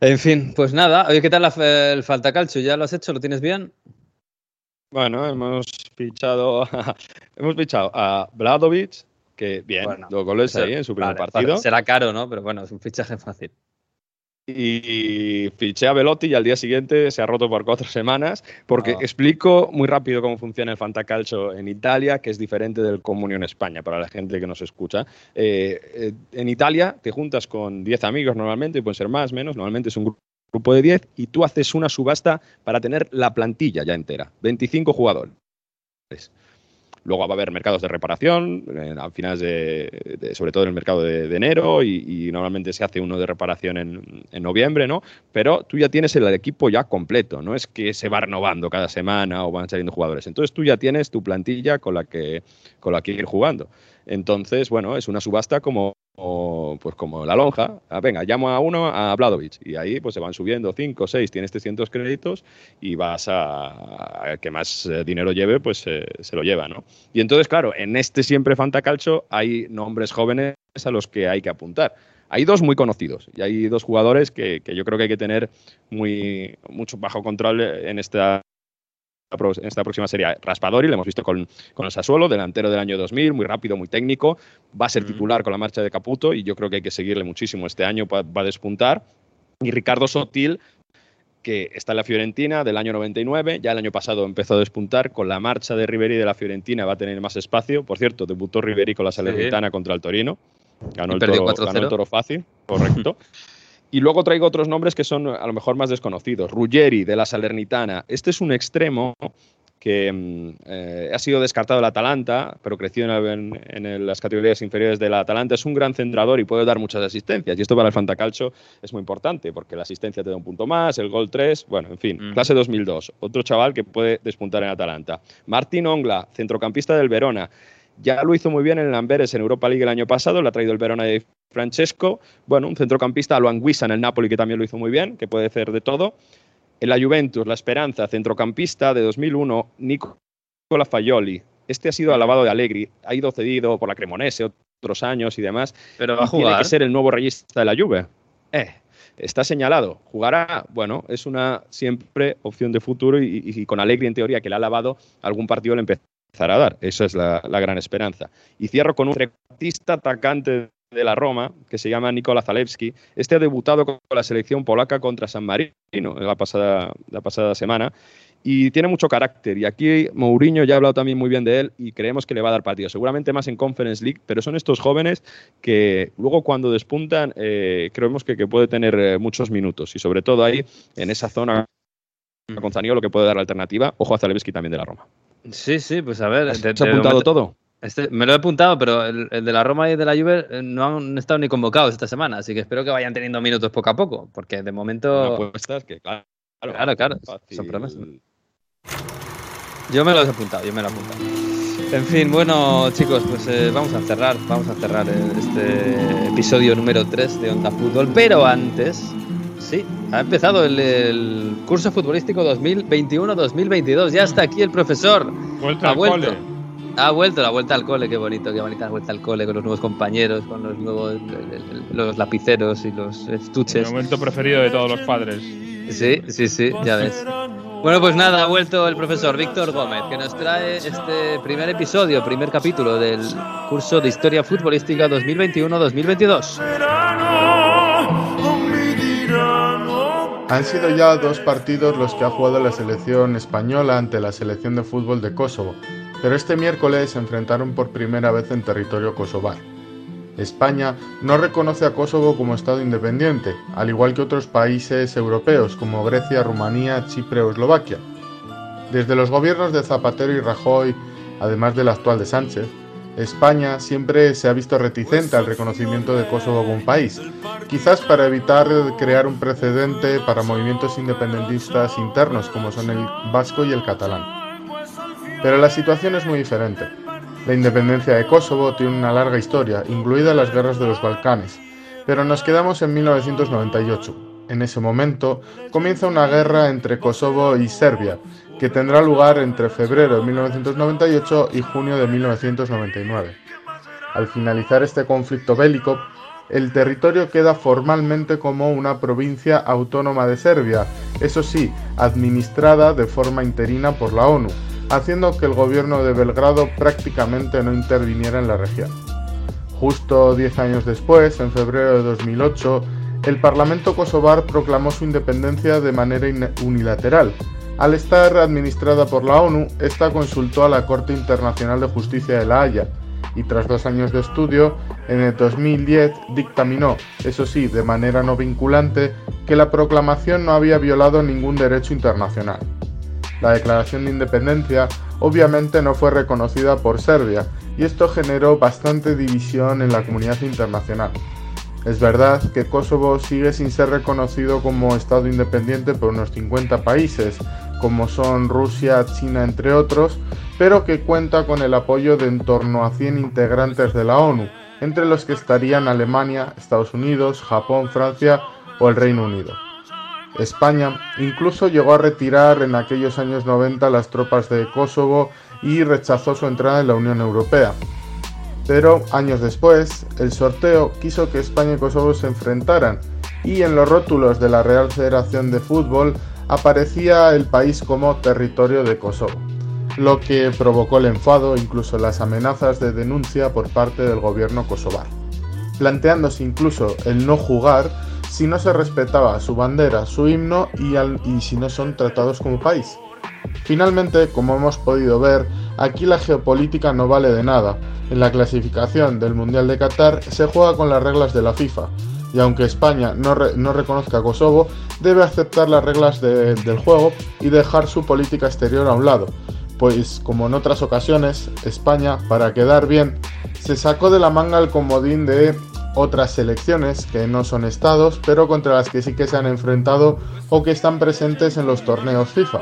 En fin, pues nada. Oye, ¿qué tal la, el falta calcio? ¿Ya lo has hecho? ¿Lo tienes bien? Bueno, hemos fichado a, hemos fichado a Bladovic, que bien, bueno, dos goles ahí en su primer vale, partido. Será caro, ¿no? Pero bueno, es un fichaje fácil y fiché a Velotti y al día siguiente se ha roto por cuatro semanas porque oh. explico muy rápido cómo funciona el Fantacalcio en Italia, que es diferente del Comunio en España, para la gente que nos escucha. Eh, eh, en Italia te juntas con 10 amigos normalmente, pueden ser más, menos, normalmente es un grupo de 10 y tú haces una subasta para tener la plantilla ya entera, 25 jugadores. Luego va a haber mercados de reparación, eh, finales de, sobre todo en el mercado de, de enero, y, y, normalmente se hace uno de reparación en, en, noviembre, ¿no? Pero tú ya tienes el equipo ya completo, no es que se va renovando cada semana o van saliendo jugadores. Entonces tú ya tienes tu plantilla con la que, con la que ir jugando. Entonces, bueno, es una subasta como pues como la lonja, ah, venga, llamo a uno a Bladovic y ahí pues se van subiendo 5, 6, tienes 300 créditos y vas a, que más eh, dinero lleve, pues se lo lleva, ¿no? Y entonces, claro, en este siempre Fantacalcio hay nombres jóvenes a los que hay que apuntar. Hay dos muy conocidos y hay dos jugadores que, que yo creo que hay que tener muy, mucho bajo control en esta en esta próxima serie Raspadori, lo hemos visto con, con, el Sassuolo, delantero del año 2000, muy rápido, muy técnico, va a ser titular con la marcha de Caputo y yo creo que hay que seguirle muchísimo este año, va, a despuntar. Y Ricardo Sotil, que está en la Fiorentina del año 99, ya el año pasado empezó a despuntar, con la marcha de Riveri de la Fiorentina va a tener más espacio, por cierto, debutó Riveri con la Salernitana sí. contra el Torino, ganó el, toro, ganó el, toro, fácil, correcto. Y luego traigo otros nombres que son a lo mejor más desconocidos. Ruggeri, de la Salernitana. Este es un extremo que eh, ha sido descartado del Atalanta, pero creció en, en, en, las categorías inferiores del Atalanta. Es un gran centrador y puede dar muchas asistencias. Y esto para el Fantacalcio es muy importante, porque la asistencia te da un punto más, el gol 3, bueno, en fin, mm. clase 2002. Otro chaval que puede despuntar en Atalanta. Martín Ongla, centrocampista del Verona. Ya lo hizo muy bien en Lamberes en Europa League el año pasado, lo ha traído el Verona de Francesco, bueno, un centrocampista, lo Anguissa en el Napoli, que también lo hizo muy bien, que puede hacer de todo. En la Juventus, la Esperanza, centrocampista de 2001, Nicola Faioli. Este ha sido alabado de Allegri, ha ido cedido por la Cremonese otros años y demás. Pero va a jugar. Tiene que ser el nuevo regista de la Juve. Eh, está señalado. Jugará, bueno, es una siempre opción de futuro y, y, y con Allegri en teoría que le ha alabado, algún partido le empezará a. Esa es la, gran esperanza. Y cierro con un artista atacante de la Roma, que se llama Nikola Zalewski. Este ha debutado con la selección polaca contra San Marino la pasada, semana y tiene mucho carácter. Y aquí Mourinho ya ha hablado también muy bien de él y creemos que le va a dar partido. Seguramente más en Conference League, pero son estos jóvenes que luego cuando despuntan eh, creemos que, que, puede tener eh, muchos minutos y sobre todo ahí en esa zona con Zaniolo que puede dar la alternativa. Ojo a Zalewski también de la Roma. Sí, sí, pues a ver. ¿Has te, apuntado todo? Este, me lo he apuntado, pero el, el, de la Roma y de la Juve eh, no han estado ni convocados esta semana, así que espero que vayan teniendo minutos poco a poco, porque de momento. Pues que claro, claro, claro son promesas. Yo me lo he apuntado, yo me lo he apuntado. En fin, bueno, chicos, pues eh, vamos a cerrar, vamos a cerrar este episodio número 3 de Onda Fútbol, pero antes, sí, ha empezado el, el curso futbolístico 2021-2022, ya está aquí el profesor. Vuelta ha al vuelto. Cole. Ha vuelto la vuelta al cole, qué bonito, qué bonita vuelta al cole con los nuevos compañeros, con los nuevos los lapiceros y los estuches. El momento preferido de todos los padres. Sí, sí, sí, ya ves. Bueno, pues nada, ha vuelto el profesor Víctor Gómez, que nos trae este primer episodio, primer capítulo del curso de Historia Futbolística 2021-2022. Han sido ya dos partidos los que ha jugado la selección española ante la selección de fútbol de Kosovo, pero este miércoles se enfrentaron por primera vez en territorio kosovar. España no reconoce a Kosovo como Estado independiente, al igual que otros países europeos como Grecia, Rumanía, Chipre o Eslovaquia. Desde los gobiernos de Zapatero y Rajoy, además del actual de Sánchez, España siempre se ha visto reticente al reconocimiento de Kosovo como un país, quizás para evitar crear un precedente para movimientos independentistas internos como son el vasco y el catalán. Pero la situación es muy diferente. La independencia de Kosovo tiene una larga historia, incluidas las guerras de los Balcanes, pero nos quedamos en 1998. En ese momento comienza una guerra entre Kosovo y Serbia, que tendrá lugar entre febrero de 1998 y junio de 1999. Al finalizar este conflicto bélico, el territorio queda formalmente como una provincia autónoma de Serbia, eso sí, administrada de forma interina por la ONU, haciendo que el gobierno de Belgrado prácticamente no interviniera en la región. Justo 10 años después, en febrero de 2008, el Parlamento kosovar proclamó su independencia de manera unilateral. Al estar administrada por la ONU, esta consultó a la Corte Internacional de Justicia de La Haya y tras dos años de estudio, en el 2010 dictaminó, eso sí, de manera no vinculante, que la proclamación no había violado ningún derecho internacional. La declaración de independencia obviamente no fue reconocida por Serbia y esto generó bastante división en la comunidad internacional. Es verdad que Kosovo sigue sin ser reconocido como Estado independiente por unos 50 países, como son Rusia, China, entre otros, pero que cuenta con el apoyo de en torno a 100 integrantes de la ONU, entre los que estarían Alemania, Estados Unidos, Japón, Francia o el Reino Unido. España incluso llegó a retirar en aquellos años 90 las tropas de Kosovo y rechazó su entrada en la Unión Europea. Pero años después, el sorteo quiso que España y Kosovo se enfrentaran y en los rótulos de la Real Federación de Fútbol aparecía el país como territorio de Kosovo, lo que provocó el enfado incluso las amenazas de denuncia por parte del gobierno kosovar, planteándose incluso el no jugar si no se respetaba su bandera, su himno y, y si no son tratados como país. Finalmente, como hemos podido ver, aquí la geopolítica no vale de nada. En la clasificación del Mundial de Qatar se juega con las reglas de la FIFA, y aunque España no, no reconozca a Kosovo, debe aceptar las reglas de, del juego y dejar su política exterior a un lado, pues como en otras ocasiones, España, para quedar bien, se sacó de la manga el comodín de otras selecciones que no son estados, pero contra las que sí que se han enfrentado o que están presentes en los torneos FIFA,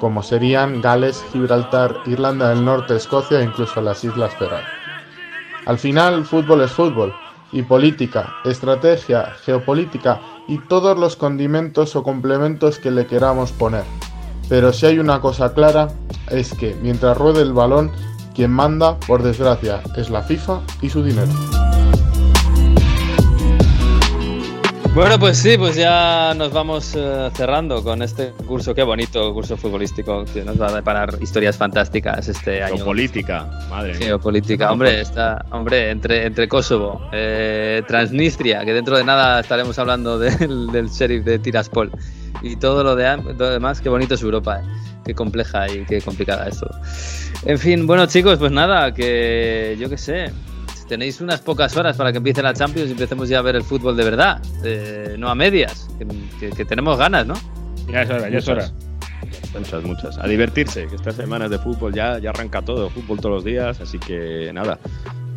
como serían Gales, Gibraltar, Irlanda del Norte, Escocia e incluso las Islas Feroe. Al final, fútbol es fútbol, y política, estrategia, geopolítica y todos los condimentos o complementos que le queramos poner. Pero si hay una cosa clara, es que mientras ruede el balón, quien manda, por desgracia, es la FIFA y su dinero. Bueno, pues sí, pues ya nos vamos eh, cerrando con este curso, qué bonito curso futbolístico que nos va a deparar historias fantásticas este año. Geopolítica, madre mía. Geopolítica, hombre, está, hombre, entre, entre Kosovo, eh, Transnistria, que dentro de nada estaremos hablando del, del sheriff de Tiraspol y todo lo, de, lo demás, qué bonito es Europa, eh. qué compleja y qué complicada es todo. En fin, bueno chicos, pues nada, que yo qué sé, tenéis unas pocas horas para que empiece la Champions y empecemos ya a ver el fútbol de verdad, eh, no a medias, que, que, tenemos ganas, ¿no? Ya es hora, ya es hora. Muchas, muchas. A divertirse, que estas semanas de fútbol ya, ya arranca todo, fútbol todos los días, así que nada.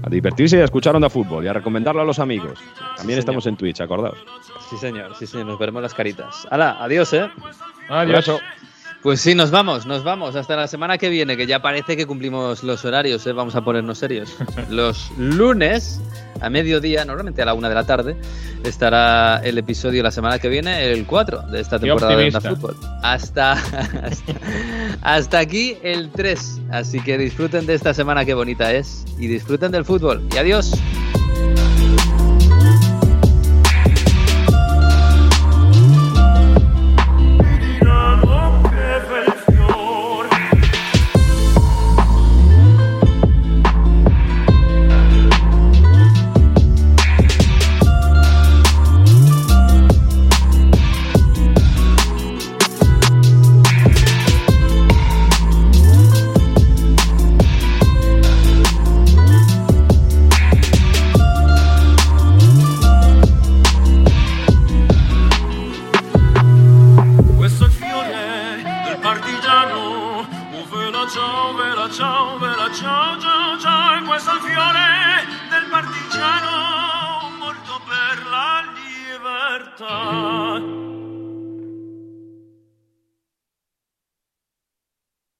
A divertirse y a escuchar Onda Fútbol y a recomendarlo a los amigos. También sí, estamos en Twitch, acordaos. Sí, señor, sí, señor, nos veremos las caritas. ¡Hala! Adiós, ¿eh? Adiós. Pues sí, nos vamos, nos vamos. Hasta la semana que viene, que ya parece que cumplimos los horarios, ¿eh? vamos a ponernos serios. Los lunes, a mediodía, normalmente a la una de la tarde, estará el episodio la semana que viene, el 4 de esta temporada de Onda Fútbol. Hasta, hasta, hasta aquí el 3. Así que disfruten de esta semana que bonita es y disfruten del fútbol. Y adiós.